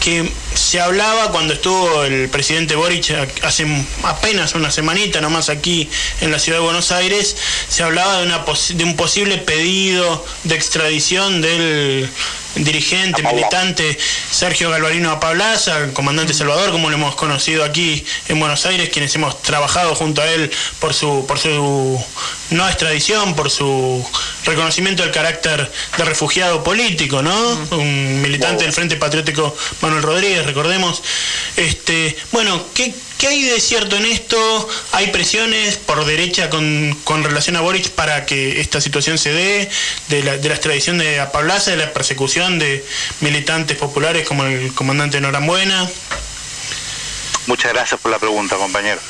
que se hablaba cuando estuvo el presidente Boric hace apenas una semanita nomás aquí en la ciudad de Buenos Aires, se hablaba de, una de un posible pedido de extradición del dirigente, militante Sergio Galvarino Apablaza, comandante Salvador, como lo hemos conocido aquí en Buenos Aires, quienes hemos trabajado junto a él por su, por su no extradición, por su reconocimiento del carácter de refugiado político, ¿no? Un militante del Frente Patriótico Manuel Rodríguez, recordemos. Este, bueno, ¿qué, ¿Qué hay de cierto en esto? ¿Hay presiones por derecha con, con relación a Boric para que esta situación se dé? De la, de la extradición de Apablaza, de la persecución de militantes populares como el comandante Norambuena. Muchas gracias por la pregunta, compañero.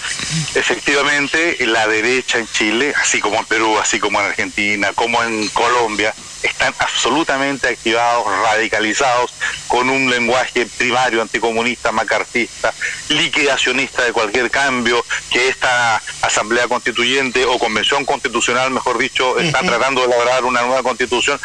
Efectivamente, la derecha en Chile, así como en Perú, así como en Argentina, como en Colombia, están absolutamente activados, radicalizados, con un lenguaje primario anticomunista, macartista, liquidacionista de cualquier cambio que esta Asamblea Constituyente o Convención Constitucional, mejor dicho, está tratando de elaborar una nueva constitución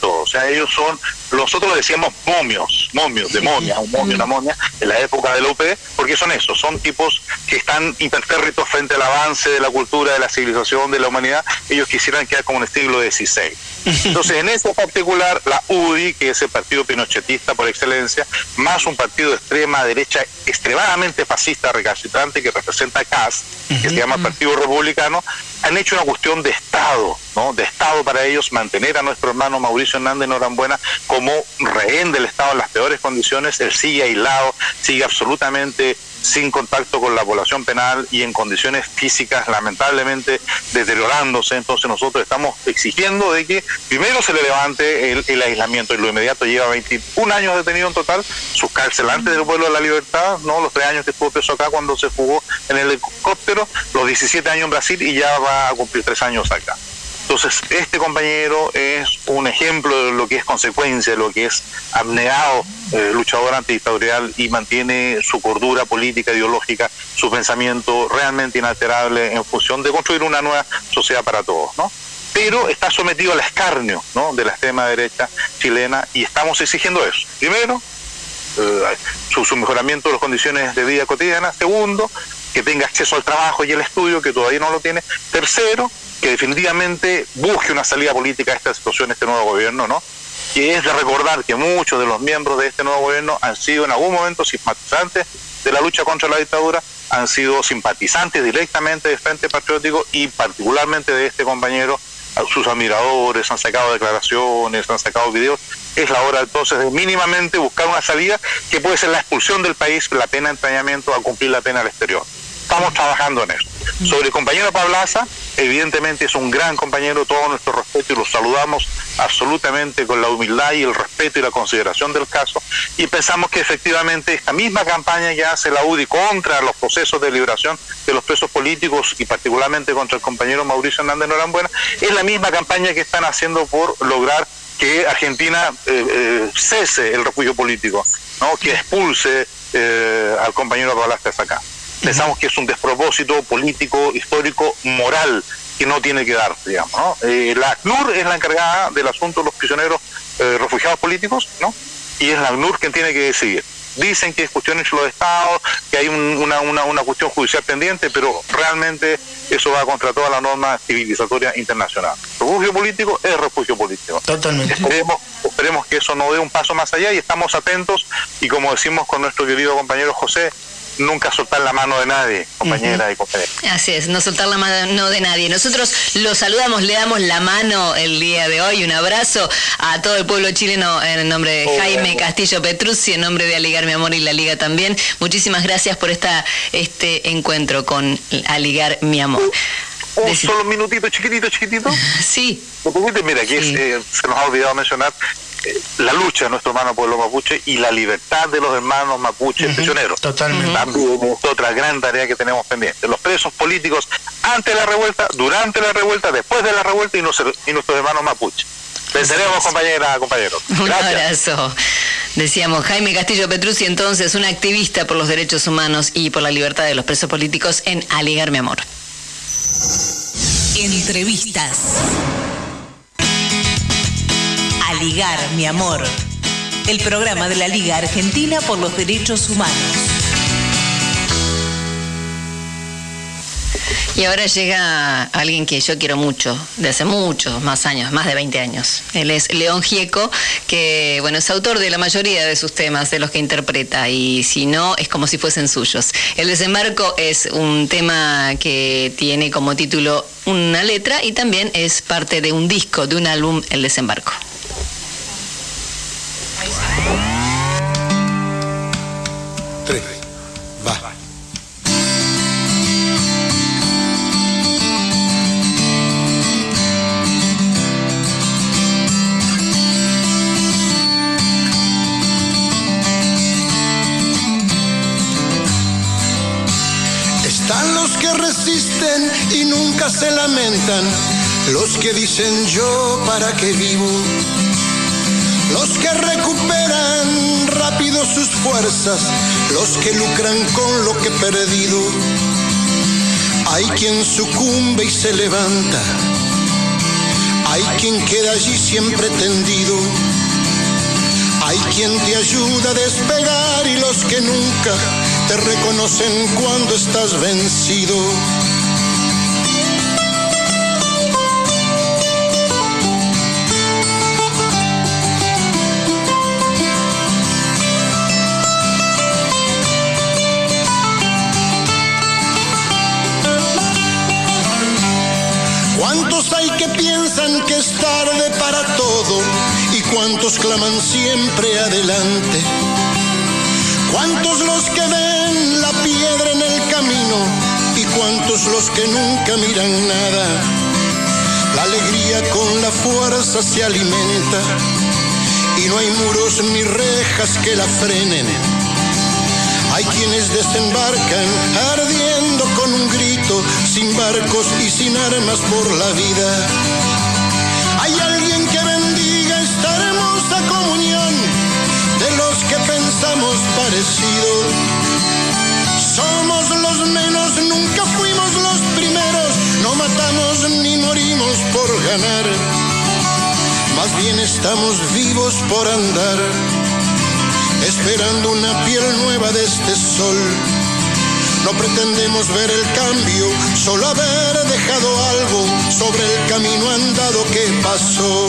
todo. O sea, ellos son, nosotros le decíamos momios, momios, de momia, un momio, una momia, en la época de UP, porque son esos, son tipos que están impertérritos frente al avance de la cultura, de la civilización, de la humanidad. Ellos quisieran quedar como en el siglo XVI. Entonces, en este particular, la UDI, que es el partido pinochetista por excelencia, más un partido de extrema derecha extremadamente fascista, recalcitrante, que representa a CAS, que se llama Partido Republicano, han hecho una cuestión de Estado, ¿no? De Estado para ellos, mantener a nuestro hermano Mauricio Hernández Norambuena como rehén del Estado en las peores condiciones, él sigue aislado, sigue absolutamente sin contacto con la población penal y en condiciones físicas lamentablemente deteriorándose. Entonces nosotros estamos exigiendo de que primero se le levante el, aislamiento y lo inmediato lleva 21 años detenido en total, su cárcel antes del vuelo de la libertad, no los tres años que estuvo preso acá cuando se fugó en el helicóptero, los 17 años en Brasil y ya va a cumplir tres años acá. Entonces, este compañero es un ejemplo de lo que es consecuencia, lo que es abnegado eh, luchador antidictatorial y mantiene su cordura política, ideológica, su pensamiento realmente inalterable en función de construir una nueva sociedad para todos, ¿no? Pero está sometido al escarnio, ¿no? De la extrema derecha chilena y estamos exigiendo eso. Primero, eh, su, su, mejoramiento de las condiciones de vida cotidiana. Segundo, que tenga acceso al trabajo y al estudio, que todavía no lo tiene. Tercero, que definitivamente busque una salida política a esta situación, este nuevo gobierno, ¿no? Que es de recordar que muchos de los miembros de este nuevo gobierno han sido en algún momento simpatizantes de la lucha contra la dictadura, han sido simpatizantes directamente del Frente Patriótico y particularmente de este compañero, sus admiradores, han sacado declaraciones, han sacado videos. Es la hora entonces de mínimamente buscar una salida que puede ser la expulsión del país, la pena de entrañamiento a cumplir la pena al exterior. Estamos trabajando en eso. Sobre el compañero Pablaza, Evidentemente es un gran compañero, todo nuestro respeto y lo saludamos absolutamente con la humildad y el respeto y la consideración del caso. Y pensamos que efectivamente esta misma campaña que hace la UDI contra los procesos de liberación de los presos políticos y particularmente contra el compañero Mauricio Hernández Norambuena es la misma campaña que están haciendo por lograr que Argentina eh, eh, cese el refugio político, ¿no? que expulse eh, al compañero Rolastes acá. Pensamos que es un despropósito político, histórico, moral que no tiene que dar, digamos. ¿no? la ACNUR es la encargada del asunto de los prisioneros refugiados políticos, ¿no? Y es la ACNUR quien tiene que decidir dicen que es cuestión entre los estados, que hay una, una, una, cuestión judicial pendiente, pero realmente eso va contra toda la norma civilizatoria internacional. Refugio político es refugio político. Totalmente. Esperemos, esperemos que eso no dé un paso más allá y estamos atentos y como decimos con nuestro querido compañero José, nunca soltar la mano de nadie, compañera y compañera. Así es, no soltar la mano de nadie. Nosotros lo saludamos, le damos la mano el día de hoy, un abrazo a todo el pueblo chileno en nombre de Jaime Castillo Petruzzi, en nombre de Aligar Mi Amor y la Liga también. Muchísimas gracias por esta, este encuentro con Aligar Mi Amor. Un solo minutito, chiquitito, chiquitito. Sí. Mira, aquí eh, se nos ha olvidado mencionar la lucha de nuestro hermano pueblo mapuche y la libertad de los hermanos mapuches prisioneros. Totalmente. También es otra gran tarea que tenemos pendiente. Los presos políticos antes de la revuelta, durante la revuelta, después de la revuelta y, nuestros hermanos mapuches. Venceremos, compañera, compañeros. Un abrazo. Decíamos Jaime Castillo Petruzzi, entonces, un activista por los derechos humanos y por la libertad de los presos políticos en Aligar Mi Amor. Entrevistas. Ligar, mi amor. El programa de la Liga Argentina por los Derechos Humanos. Y ahora llega alguien que yo quiero mucho, de hace muchos más años, más de 20 años. Él es León Gieco, que bueno, es autor de la mayoría de sus temas, de los que interpreta, y si no, es como si fuesen suyos. El desembarco es un tema que tiene como título una letra y también es parte de un disco, de un álbum, El desembarco. Se lamentan, los que dicen yo para qué vivo los que recuperan rápido sus fuerzas, los que lucran con lo que he perdido. Hay quien sucumbe y se levanta, hay quien queda allí siempre tendido. Hay quien te ayuda a despegar y los que nunca te reconocen cuando estás vencido. Que es tarde para todo y cuántos claman siempre adelante. Cuántos los que ven la piedra en el camino y cuántos los que nunca miran nada. La alegría con la fuerza se alimenta y no hay muros ni rejas que la frenen. Hay quienes desembarcan ardiendo con un grito, sin barcos y sin armas por la vida. Somos los menos, nunca fuimos los primeros, no matamos ni morimos por ganar. Más bien estamos vivos por andar esperando una piel nueva de este sol. No pretendemos ver el cambio, solo haber dejado algo sobre el camino andado que pasó.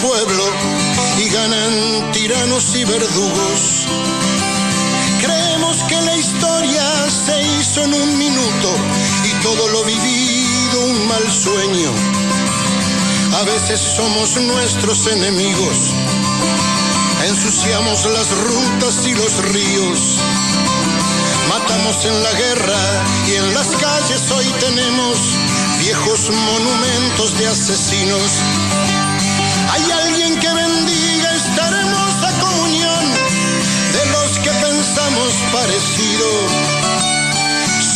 Pueblo y ganan tiranos y verdugos. Creemos que la historia se hizo en un minuto y todo lo vivido un mal sueño. A veces somos nuestros enemigos, ensuciamos las rutas y los ríos. Matamos en la guerra y en las calles hoy tenemos viejos monumentos de asesinos hay alguien que bendiga esta hermosa comunión de los que pensamos parecido.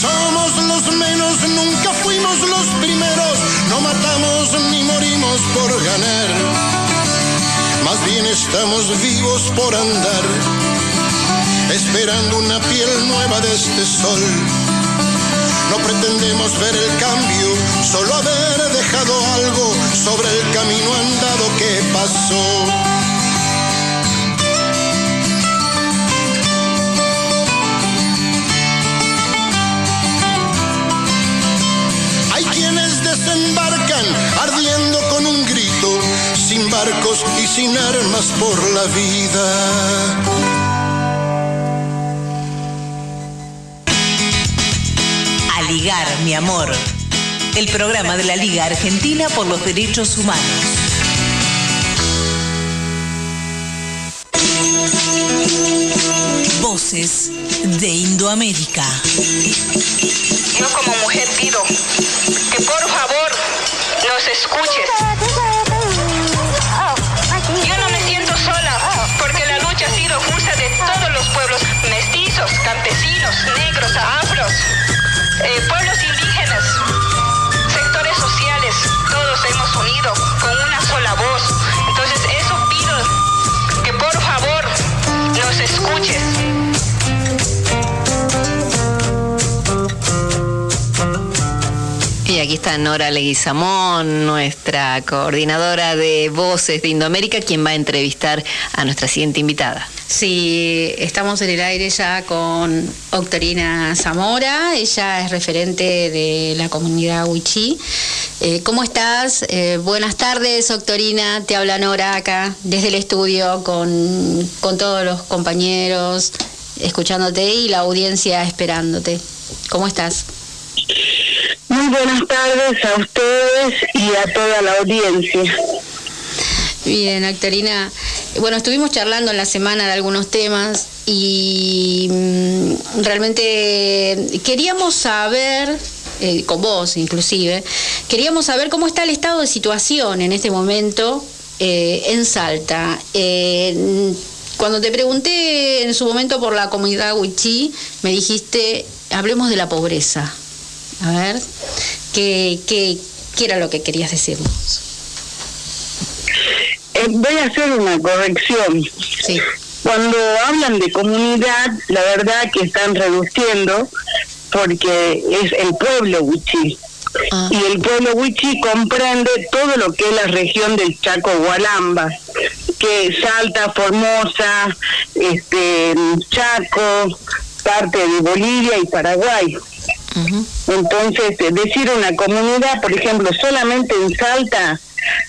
Somos los menos, nunca fuimos los primeros, no matamos ni morimos por ganar. Más bien estamos vivos por andar, esperando una piel nueva de este sol no pretendemos ver el cambio, solo haber dejado algo sobre el camino andado que pasó. Hay quienes desembarcan ardiendo con un grito, sin barcos y sin armas por la vida. Mi amor. El programa de la Liga Argentina por los Derechos Humanos. Voces de Indoamérica. Yo como mujer pido que por favor nos escuches. Yo no me siento sola porque la lucha ha sido justa de todos los pueblos mestizos, campesinos, negros, afros. Eh, pueblos indígenas, sectores sociales, todos hemos unido con una sola voz. Entonces eso pido que por favor nos escuches. Y aquí está Nora Leguizamón, nuestra coordinadora de Voces de Indoamérica, quien va a entrevistar a nuestra siguiente invitada. Sí, estamos en el aire ya con Octorina Zamora, ella es referente de la comunidad Huichí. Eh, ¿Cómo estás? Eh, buenas tardes, Octorina, te habla Nora acá desde el estudio con, con todos los compañeros, escuchándote y la audiencia esperándote. ¿Cómo estás? Muy buenas tardes a ustedes y a toda la audiencia. Bien, Actorina. Bueno, estuvimos charlando en la semana de algunos temas y mm, realmente queríamos saber, eh, con vos inclusive, queríamos saber cómo está el estado de situación en este momento eh, en Salta. Eh, cuando te pregunté en su momento por la comunidad Huichí, me dijiste, hablemos de la pobreza. A ver, ¿qué, qué, qué era lo que querías decirnos? Eh, voy a hacer una corrección. Cuando hablan de comunidad, la verdad que están reduciendo porque es el pueblo Huichí. Ah. Y el pueblo Huichí comprende todo lo que es la región del Chaco Gualamba, que Salta, Formosa, este Chaco, parte de Bolivia y Paraguay. Entonces, decir una comunidad, por ejemplo, solamente en Salta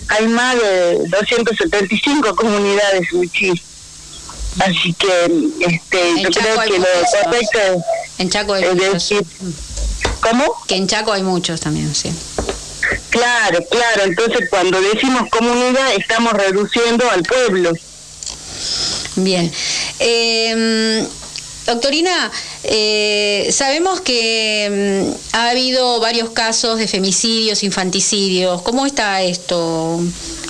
hay más de 275 comunidades Wichí. Así que este, yo creo que lo correcto en Chaco hay muchos. ¿Cómo? Que en Chaco hay muchos también, sí. Claro, claro. Entonces, cuando decimos comunidad, estamos reduciendo al pueblo. Bien. Eh, Doctorina, eh, sabemos que mm, ha habido varios casos de femicidios, infanticidios. ¿Cómo está esto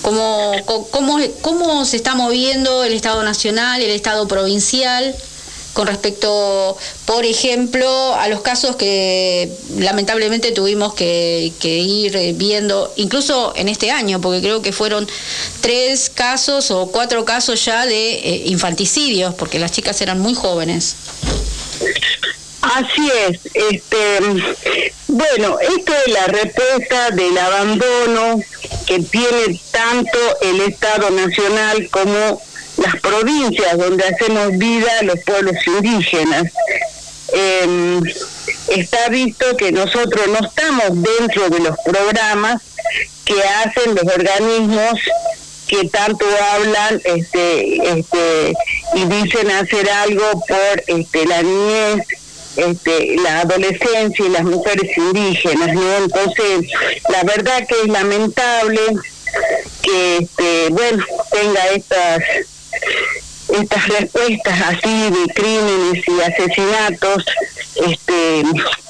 cómo, cómo, cómo se está moviendo el Estado Nacional, el Estado Provincial con respecto, por ejemplo, a los casos que lamentablemente tuvimos que, ir viendo, incluso en este año, porque creo que fueron tres casos o cuatro casos ya de eh, infanticidios, porque las chicas eran muy jóvenes. Así es, este, bueno, esto es la respuesta del abandono que tiene tanto el Estado Nacional como las provincias donde hacemos vida los pueblos indígenas. Em, está visto que nosotros no estamos dentro de los programas que hacen los organismos que tanto hablan este, este, y dicen hacer algo por este, la niñez, este, la adolescencia y las mujeres indígenas, ¿no? Entonces, la verdad que es lamentable que, este, bueno, tenga estas estas respuestas así de crímenes y asesinatos este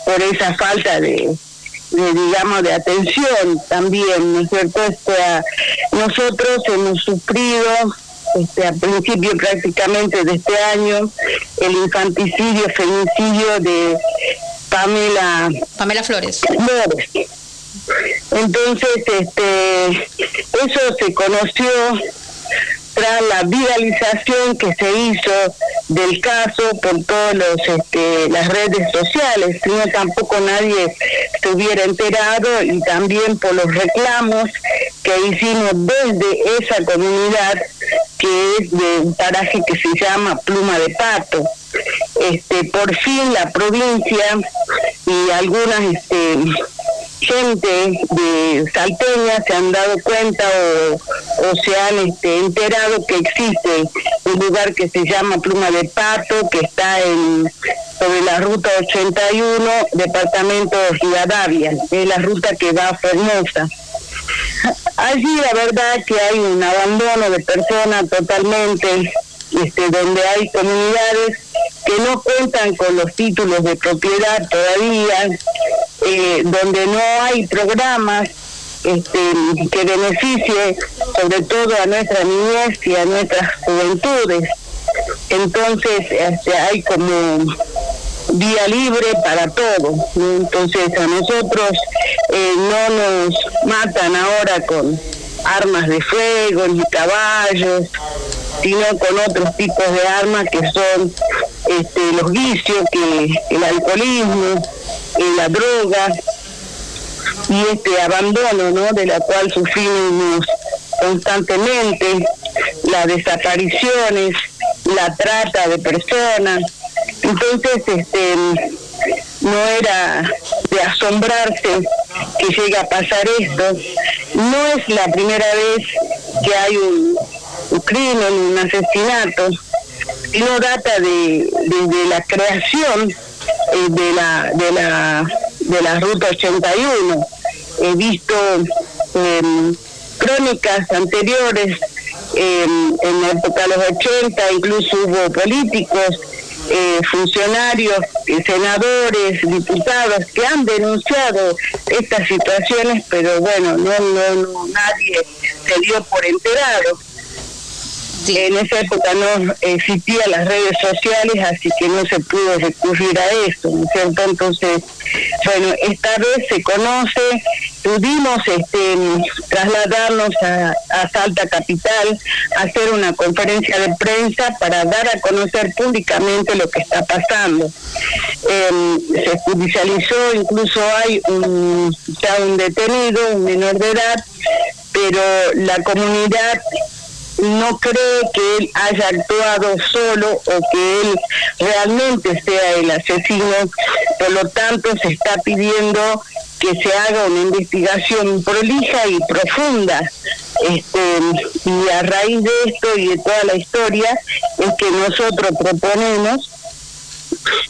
por esa falta de, digamos de atención también no es cierto nosotros hemos sufrido este, a principio prácticamente de este año el infanticidio femicidio de Pamela Pamela Flores. Flores. Entonces este eso se conoció la viralización que se hizo del caso por todos los este, las redes sociales, sino tampoco nadie se hubiera enterado y también por los reclamos que hicimos desde esa comunidad que es de un paraje que se llama Pluma de Pato. Este, por fin la provincia y algunas este, gente de Salteña se han dado cuenta o, se han este, enterado que existe un lugar que se llama Pluma de Pato, que está en sobre la ruta 81, departamento de Rivadavia, es la ruta que va a Formosa. Allí la verdad que hay un abandono de personas totalmente, este, donde hay comunidades que no cuentan con los títulos de propiedad todavía, eh, donde no hay programas este, que beneficie sobre todo a nuestra niñez y a nuestras juventudes. Entonces este, hay como vía libre para todo. Entonces a nosotros eh, no nos matan ahora con armas de fuego ni caballos, sino con otros tipos de armas que son este, los vicios, el alcoholismo, la droga y este abandono, ¿no? De la cual sufrimos constantemente, las desapariciones, la trata de personas. Entonces, este, no era de asombrarse que llegue a pasar esto. No es la primera vez que hay un, crimen, un asesinato, sino data de, desde la creación eh, de la de la de la ruta 81 he visto em, crónicas anteriores em, en la época de los 80 incluso hubo políticos eh, funcionarios, eh, senadores, diputados que han denunciado estas situaciones, pero bueno, no, no nadie se dio por enterado. En esa época no existían las redes sociales, así que no se pudo recurrir a eso, ¿no es cierto? Entonces, bueno, esta vez se conoce, pudimos este, trasladarnos a, Salta Capital, hacer una conferencia de prensa para dar a conocer públicamente lo que está pasando. Em, se judicializó, incluso hay un, ya un detenido, un menor de edad, pero la comunidad no cree que él haya actuado solo o que él realmente sea el asesino, por lo tanto se está pidiendo que se haga una investigación prolija y profunda. Este, y a raíz de esto y de toda la historia es que nosotros proponemos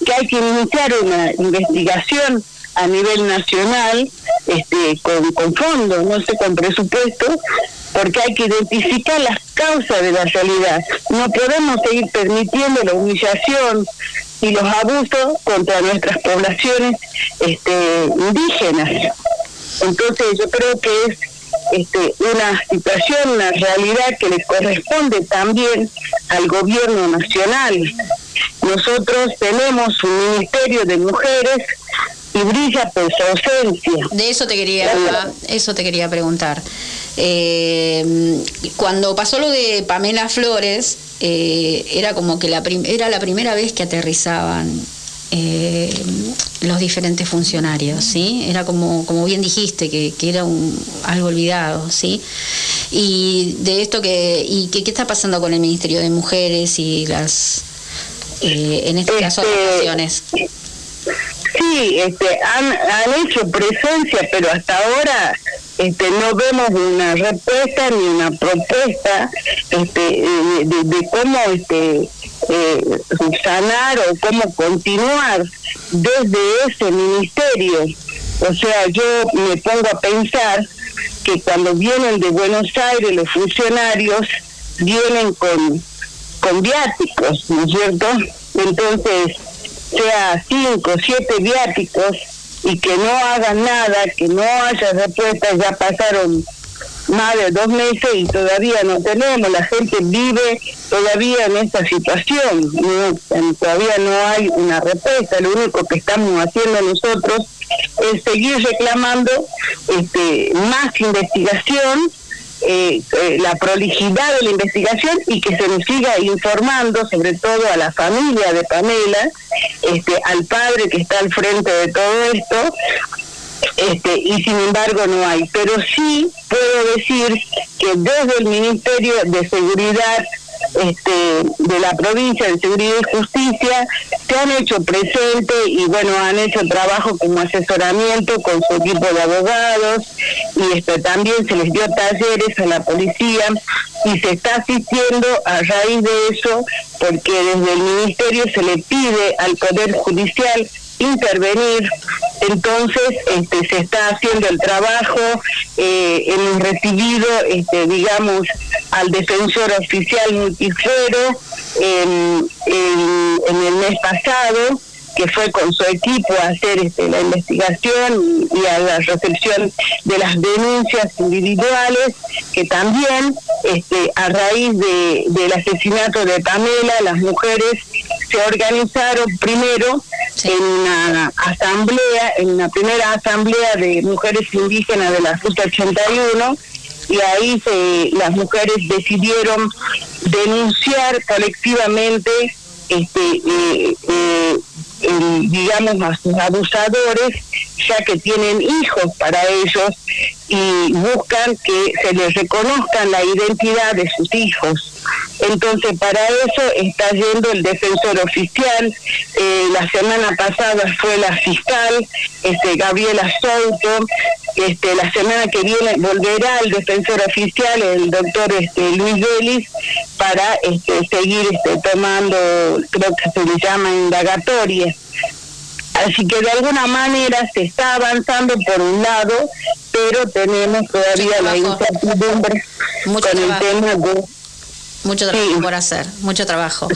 que hay que iniciar una investigación a nivel nacional este, con, con fondos, no sé, con presupuesto, porque hay que identificar las causas de la realidad. No podemos seguir permitiendo la humillación y los abusos contra nuestras poblaciones este, indígenas. Entonces yo creo que es este, una situación, una realidad que le corresponde también al gobierno nacional. Nosotros tenemos un ministerio de mujeres y brilla por su ausencia. De eso te quería, eso te quería preguntar. Eh, cuando pasó lo de Pamela Flores, eh, era como que la era la primera vez que aterrizaban eh, los diferentes funcionarios, ¿sí? Era como, como bien dijiste, que, era un, algo olvidado, ¿sí? Y de esto que, y que, qué está pasando con el Ministerio de Mujeres y las, en este caso, este, Sí, este, han, han hecho presencia, pero hasta ahora este, no vemos una respuesta ni una propuesta este, eh, de, cómo este, eh, sanar o cómo continuar desde ese ministerio. O sea, yo me pongo a pensar que cuando vienen de Buenos Aires los funcionarios vienen con, con viáticos, ¿no es cierto? Entonces, sea cinco, siete viáticos y que no hagan nada, que no haya respuesta, ya pasaron más de dos meses y todavía no tenemos, la gente vive todavía en esta situación, todavía no hay una respuesta, lo único que estamos haciendo nosotros es seguir reclamando este, más investigación eh, eh, la prolijidad de la investigación y que se nos siga informando, sobre todo a la familia de Pamela, este, al padre que está al frente de todo esto, este, y sin embargo no hay. Pero sí puedo decir que desde el Ministerio de Seguridad este, de la provincia de Seguridad y Justicia se han hecho presente y bueno, han hecho trabajo como asesoramiento con su equipo de abogados y este, también se les dio talleres a la policía y se está asistiendo a raíz de eso porque desde el ministerio se le pide al Poder Judicial intervenir. Entonces, este, se está haciendo el trabajo, eh, hemos recibido, este, digamos, al defensor oficial multifero en, en el mes pasado, que fue con su equipo a hacer este, la investigación y a la recepción de las denuncias individuales, que también este, a raíz de, del asesinato de Pamela, las mujeres se organizaron primero en una asamblea, en una primera asamblea de mujeres indígenas de la Ruta 81, y ahí se, las mujeres decidieron denunciar colectivamente este eh, eh, digamos a sus abusadores ya que tienen hijos para ellos y buscan que se les reconozcan la identidad de sus hijos. Entonces, para eso está yendo el defensor oficial. Eh, la semana pasada fue la fiscal, este, Gabriela Souto. Este, la semana que viene volverá el defensor oficial, el doctor este, Luis Vélez, para este, seguir este, tomando, creo que se le llama indagatoria. Así que de alguna manera se está avanzando por un lado, pero tenemos todavía la incertidumbre con el tema de mucho trabajo por hacer, mucho trabajo.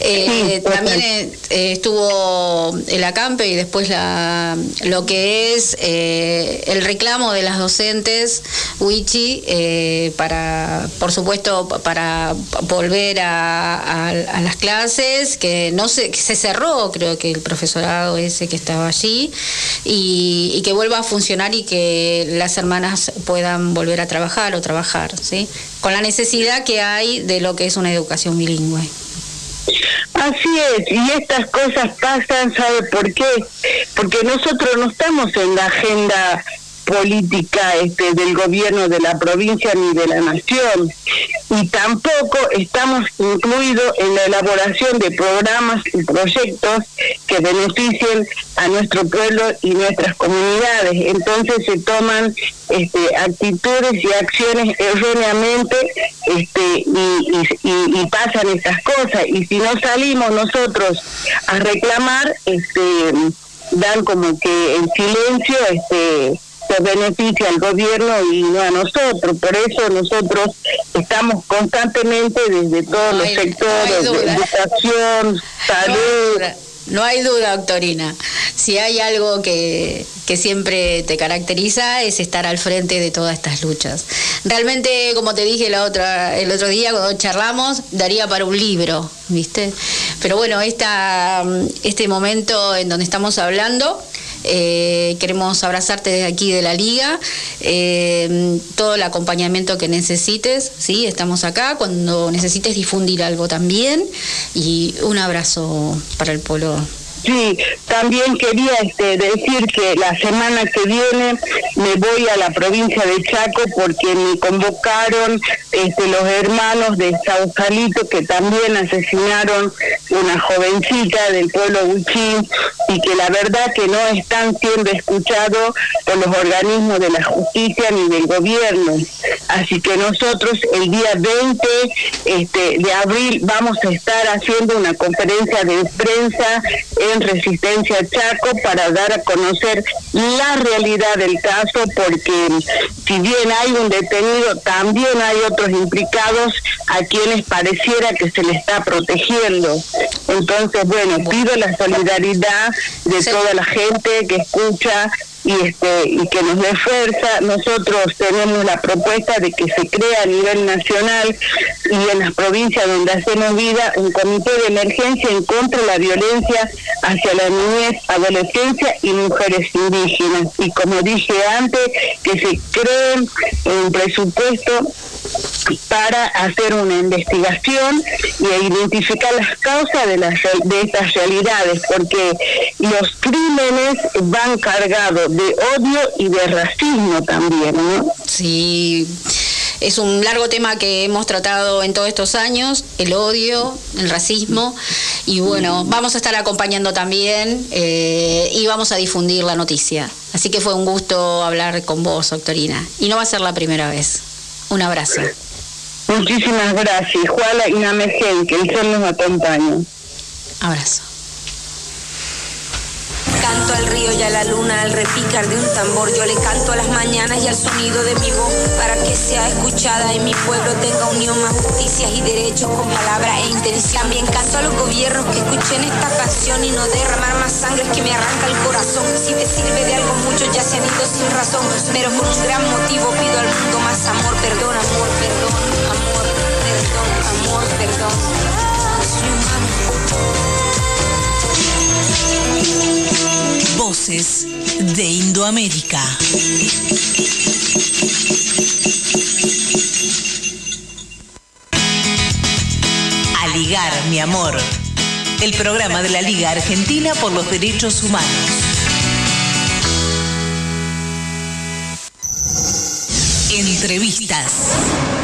Eh, también eh, estuvo el acampe y después la, lo que es eh, el reclamo de las docentes Wichi para, por supuesto, para volver a, las clases, que no se, se cerró, creo que el profesorado ese que estaba allí, y, y que vuelva a funcionar y que las hermanas puedan volver a trabajar o trabajar, ¿sí? Con la necesidad que hay de lo que es una educación bilingüe. Así es, y estas cosas pasan, ¿sabe por qué? Porque nosotros no estamos en la agenda política este, del gobierno de la provincia ni de la nación. Y tampoco estamos incluidos en la elaboración de programas y proyectos que beneficien a nuestro pueblo y nuestras comunidades. Entonces se toman este, actitudes y acciones erróneamente este, y, y, pasan estas cosas. Y si no salimos nosotros a reclamar, este, dan como que en silencio este, se beneficia al gobierno y no a nosotros. Por eso nosotros estamos constantemente desde todos los sectores, educación, salud. No hay duda, doctorina. si hay algo que, que siempre te caracteriza es estar al frente de todas estas luchas. Realmente, como te dije la otra, el otro día cuando charlamos, daría para un libro, ¿viste? Pero bueno, esta, este momento en donde estamos hablando eh, queremos abrazarte desde aquí de la liga, eh, todo el acompañamiento que necesites, ¿sí? estamos acá, cuando necesites difundir algo también y un abrazo para el pueblo Sí, también quería este, decir que la semana que viene me voy a la provincia de Chaco porque me convocaron este, los hermanos de Sausalito que también asesinaron una jovencita del pueblo Huichín y que la verdad que no están siendo escuchados por los organismos de la justicia ni del gobierno. Así que nosotros el día 20 este, de abril vamos a estar haciendo una conferencia de prensa en Resistencia Chaco para dar a conocer la realidad del caso, porque si bien hay un detenido, también hay otros implicados a quienes pareciera que se le está protegiendo. Entonces, bueno, pido la solidaridad de toda la gente que escucha y este y que nos dé fuerza. Nosotros tenemos la propuesta de que se crea a nivel nacional y en las provincias donde hacemos vida un comité de emergencia en contra de la violencia hacia la niñez, adolescencia y mujeres indígenas. Y como dije antes, que se cree un presupuesto para hacer una investigación y identificar las causas de, las, de estas realidades, porque los crímenes van cargados de odio y de racismo también. Sí. Es un largo tema que hemos tratado en todos estos años, el odio, el racismo, y bueno, vamos a estar acompañando también eh, y vamos a difundir la noticia. Así que fue un gusto hablar con vos, doctorina, y no va a ser la primera vez. Un abrazo. Muchísimas gracias. Juana Inamejen, que el Señor nos acompañe. Abrazo. Canto al río y a la luna al repicar de un tambor. Yo le canto a las mañanas y al sonido de mi voz para que sea escuchada y mi pueblo tenga unión, más justicias y derechos con palabra e intención. También canto a los gobiernos que escuchen esta canción y no derramar más sangre que me arranca el corazón. Si te sirve de algo, mucho ya se han ido sin razón, pero por un gran motivo pido al mundo más amor, perdón, amor, perdón, amor, perdón, amor, perdón. De Indoamérica. A ligar, mi amor. El programa de la Liga Argentina por los Derechos Humanos. Entrevistas.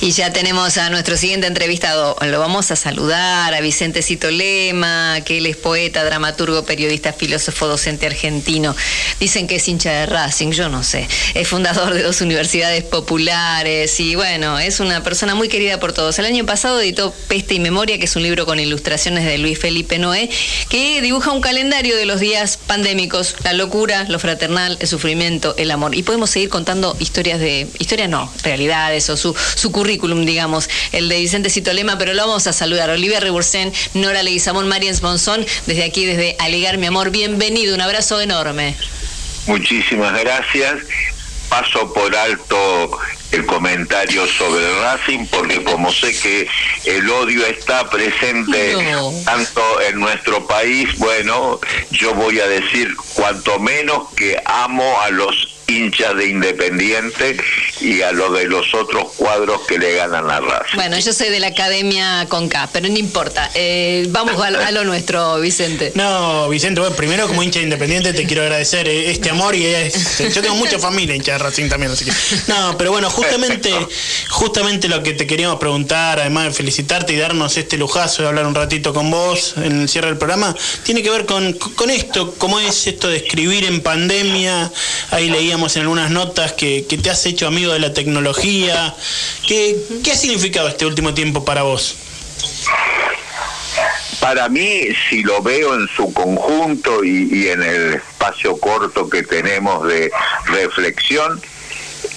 Y ya tenemos a nuestro siguiente entrevistado. Lo vamos a saludar a Vicente Cito Lema, que él es poeta, dramaturgo, periodista, filósofo, docente argentino. Dicen que es hincha de Racing, yo no sé. Es fundador de dos universidades populares y bueno, es una persona muy querida por todos. El año pasado editó Peste y Memoria, que es un libro con ilustraciones de Luis Felipe Noé, que dibuja un calendario de los días pandémicos, la locura, lo fraternal, el sufrimiento, el amor. Y podemos seguir contando historias de, historias no, realidades o su, su currículum, digamos, el de Vicente Citolema, pero lo vamos a saludar. Olivia Rebursen, Nora Leguizamón, Mariens Monzón, desde aquí, desde Alegar, mi amor, bienvenido, un abrazo enorme. Muchísimas gracias. Paso por alto el comentario sobre el Racing porque como sé que el odio está presente tanto en nuestro país, bueno, yo voy a decir cuanto menos que amo a los hinchas de Independiente y a lo de los otros cuadros que le ganan a Racing. Bueno, yo soy de la Academia Conca, pero no importa. Eh, vamos a, lo nuestro, Vicente. No, Vicente, bueno, primero como hincha de Independiente te quiero agradecer eh, este amor y este, yo tengo mucha familia hincha de Racing también, así que... No, pero bueno, justamente, justamente lo que te queríamos preguntar, además de felicitarte y darnos este lujazo de hablar un ratito con vos en el cierre del programa, tiene que ver con, con esto, cómo es esto de escribir en pandemia, ahí leíamos en algunas notas que, te has hecho amigo de la tecnología. ¿Qué, ¿Qué ha significado este último tiempo para vos? Para mí, si lo veo en su conjunto y, en el espacio corto que tenemos de reflexión,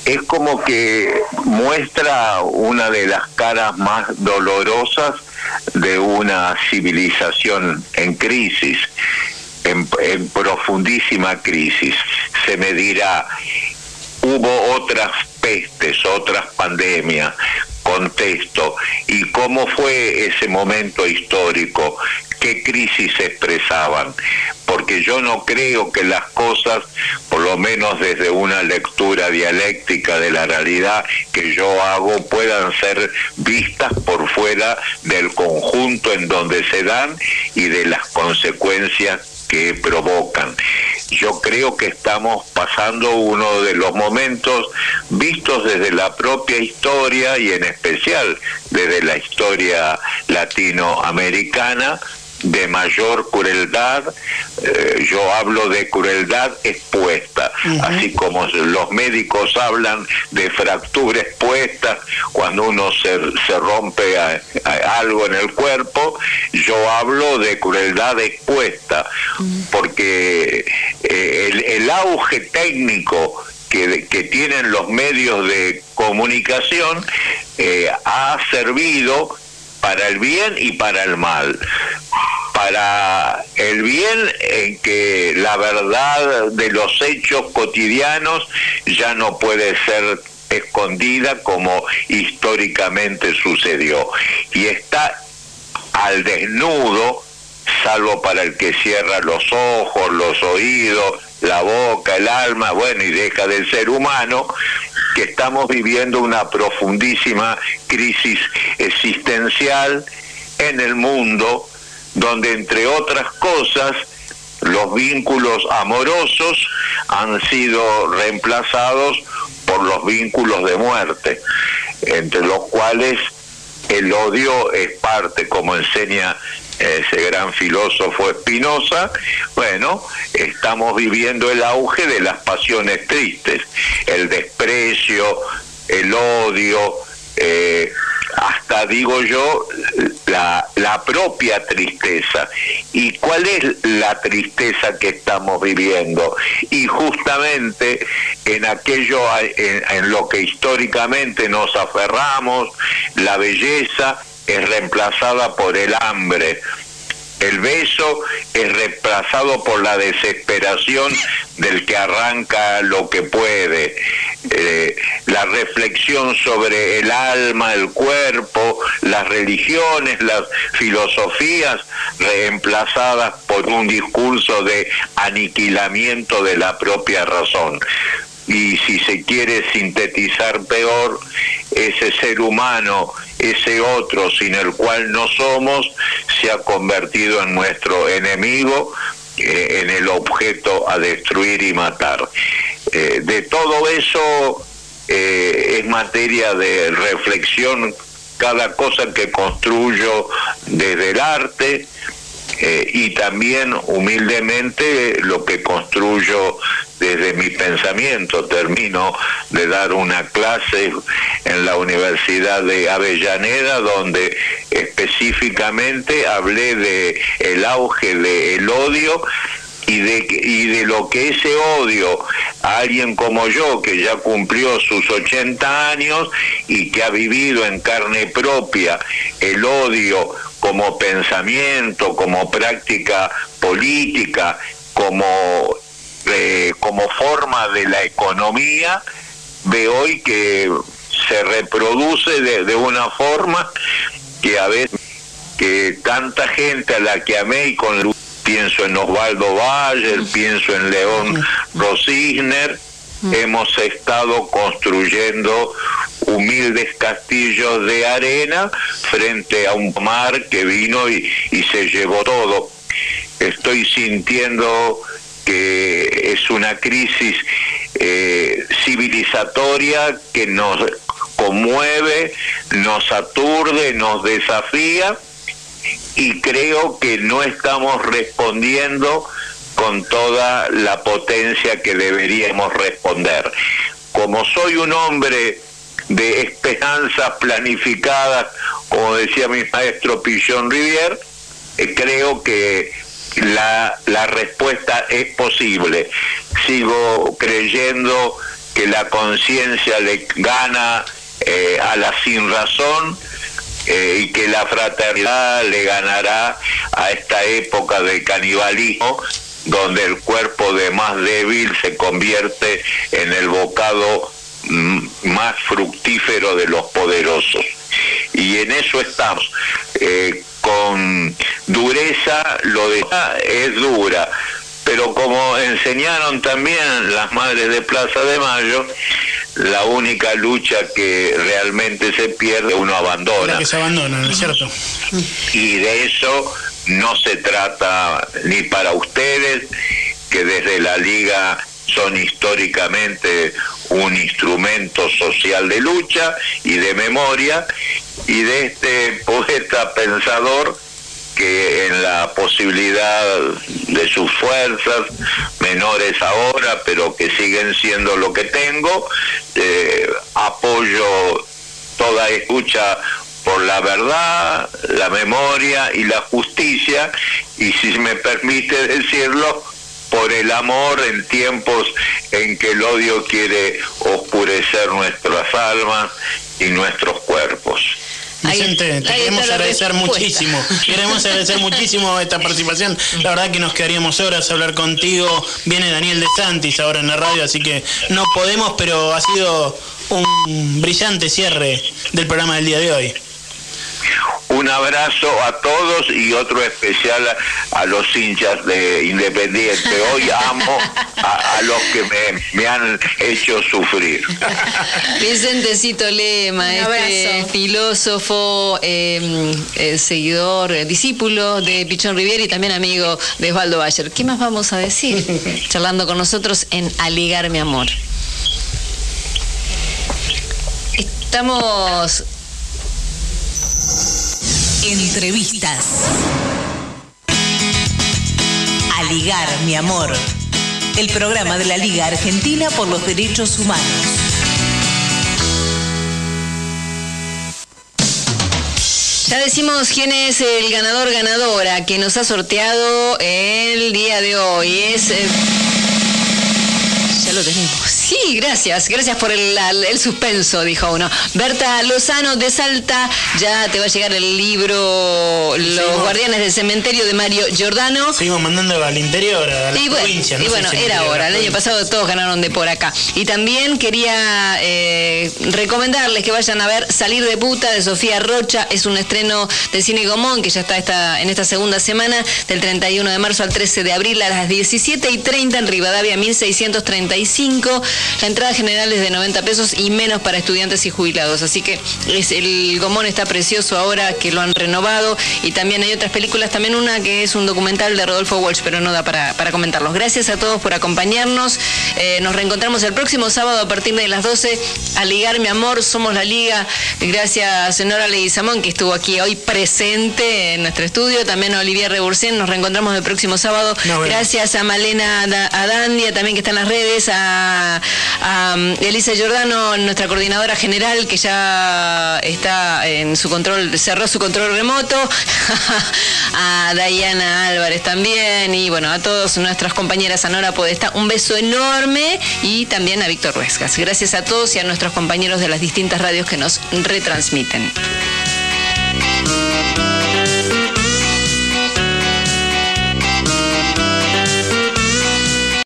es como que muestra una de las caras más dolorosas de una civilización en crisis. En profundísima crisis. Se me dirá, hubo otras pestes, otras pandemias, contexto, y cómo fue ese momento histórico, qué crisis expresaban, porque yo no creo que las cosas, por lo menos desde una lectura dialéctica de la realidad que yo hago, puedan ser vistas por fuera del conjunto en donde se dan y de las consecuencias que provocan. Yo creo que estamos pasando uno de los momentos vistos desde la propia historia y en especial desde la historia latinoamericana de mayor crueldad, eh, yo hablo de crueldad expuesta, así como los médicos hablan de fractura expuesta cuando uno se, se rompe algo en el cuerpo, yo hablo de crueldad expuesta, porque eh, el, el auge técnico que, que, tienen los medios de comunicación eh, ha servido para el bien y para el mal. Para el bien en que la verdad de los hechos cotidianos ya no puede ser escondida como históricamente sucedió. Y está al desnudo, salvo para el que cierra los ojos, los oídos, la boca, el alma, bueno, y deja del ser humano, que estamos viviendo una profundísima crisis existencial en el mundo, donde entre otras cosas los vínculos amorosos han sido reemplazados por los vínculos de muerte, entre los cuales el odio es parte, como enseña ese gran filósofo Espinosa, bueno, estamos viviendo el auge de las pasiones tristes, el desprecio, el odio, eh, hasta digo yo, la, la, propia tristeza. ¿Y cuál es la tristeza que estamos viviendo? Y justamente en aquello en, en lo que históricamente nos aferramos, la belleza, es reemplazada por el hambre. El beso es reemplazado por la desesperación del que arranca lo que puede. Eh, la reflexión sobre el alma, el cuerpo, las religiones, las filosofías, reemplazadas por un discurso de aniquilamiento de la propia razón y si se quiere sintetizar peor, ese ser humano, ese otro sin el cual no somos, se ha convertido en nuestro enemigo, eh, en el objeto a destruir y matar. Eh, de todo eso eh, es materia de reflexión cada cosa que construyo desde el arte, y también humildemente lo que construyo desde mi pensamiento. Termino de dar una clase en la Universidad de Avellaneda donde específicamente hablé de el auge del odio y de, y de lo que ese odio a alguien como yo, que ya cumplió sus 80 años y que ha vivido en carne propia el odio como pensamiento, como práctica política, como como forma de la economía, ve hoy que se reproduce de, una forma que a veces que tanta gente a la que amé y con pienso en Osvaldo Bayer, pienso en León Rosisner, hemos estado construyendo humildes castillos de arena frente a un mar que vino y, y se llevó todo. Estoy sintiendo que es una crisis eh, civilizatoria que nos conmueve, nos aturde, nos desafía y creo que no estamos respondiendo con toda la potencia que deberíamos responder. Como soy un hombre de esperanzas planificadas, como decía mi maestro Pichon Rivier, eh, creo que la, la respuesta es posible. Sigo creyendo que la conciencia le gana eh, a la sin razón eh, y que la fraternidad le ganará a esta época de canibalismo donde el cuerpo de más débil se convierte en el bocado más fructífero de los poderosos. Y en eso estamos. Eh, con dureza, lo de es dura, pero como enseñaron también las madres de Plaza de Mayo, la única lucha que realmente se pierde, uno abandona. que se abandona, ¿no es cierto? Y de eso no se trata ni para ustedes, que desde la liga son históricamente un instrumento social de lucha y de memoria, y de este poeta pensador que en la posibilidad de sus fuerzas, menores ahora, pero que siguen siendo lo que tengo, eh, apoyo toda escucha por la verdad, la memoria y la justicia, y si me permite decirlo, por el amor en tiempos en que el odio quiere oscurecer nuestras almas y nuestros cuerpos. Vicente, te queremos agradecer muchísimo. Queremos agradecer muchísimo esta participación. La verdad que nos quedaríamos horas a hablar contigo. Viene Daniel de Santis ahora en la radio, así que no podemos, pero ha sido un brillante cierre del programa del día de hoy. Un abrazo a todos y otro especial a, los hinchas de Independiente. Hoy amo a, los que me, han hecho sufrir. Vicentecito Lema, este filósofo, em, eh, seguidor, discípulo de Pichón Riviera y también amigo de Osvaldo Bayer. ¿Qué más vamos a decir? Charlando con nosotros en Aligar mi amor. Estamos Entrevistas. A ligar, mi amor. El programa de la Liga Argentina por los Derechos Humanos. Ya decimos quién es el ganador ganadora que nos ha sorteado el día de hoy. Es. Eh, ya lo tenemos. Sí, gracias. Gracias por el, suspenso, dijo uno. Berta Lozano de Salta, ya te va a llegar el libro Los Guardianes del Cementerio de Mario Giordano. Seguimos mandando al interior, a la y provincia. y bueno, era hora. El año pasado todos ganaron de por acá. Y también quería eh, recomendarles que vayan a ver Salir de puta de Sofía Rocha. Es un estreno de Cine Gomón que ya está esta, en esta segunda semana, del 31 de marzo al 13 de abril a las 17 y 30 en Rivadavia 1635. La entrada general es de 90 pesos y menos para estudiantes y jubilados. Así que es, el Gomón está precioso ahora que lo han renovado. Y también hay otras películas, también una que es un documental de Rodolfo Walsh, pero no da para, comentarlos. Gracias a todos por acompañarnos. Eh, nos reencontramos el próximo sábado a partir de las 12 a Ligar Mi Amor. Somos la Liga. Gracias, señora Samón que estuvo aquí hoy presente en nuestro estudio. También a Olivia Rebursén. Nos reencontramos el próximo sábado. Gracias a Malena Adandia, también que está en las redes, a a Elisa Giordano, nuestra coordinadora general, que ya está en su control, cerró su control remoto, a Dayana Álvarez también, y bueno, a todas nuestras compañeras, a Nora Podesta, un beso enorme y también a Víctor Ruescas. Gracias a todos y a nuestros compañeros de las distintas radios que nos retransmiten.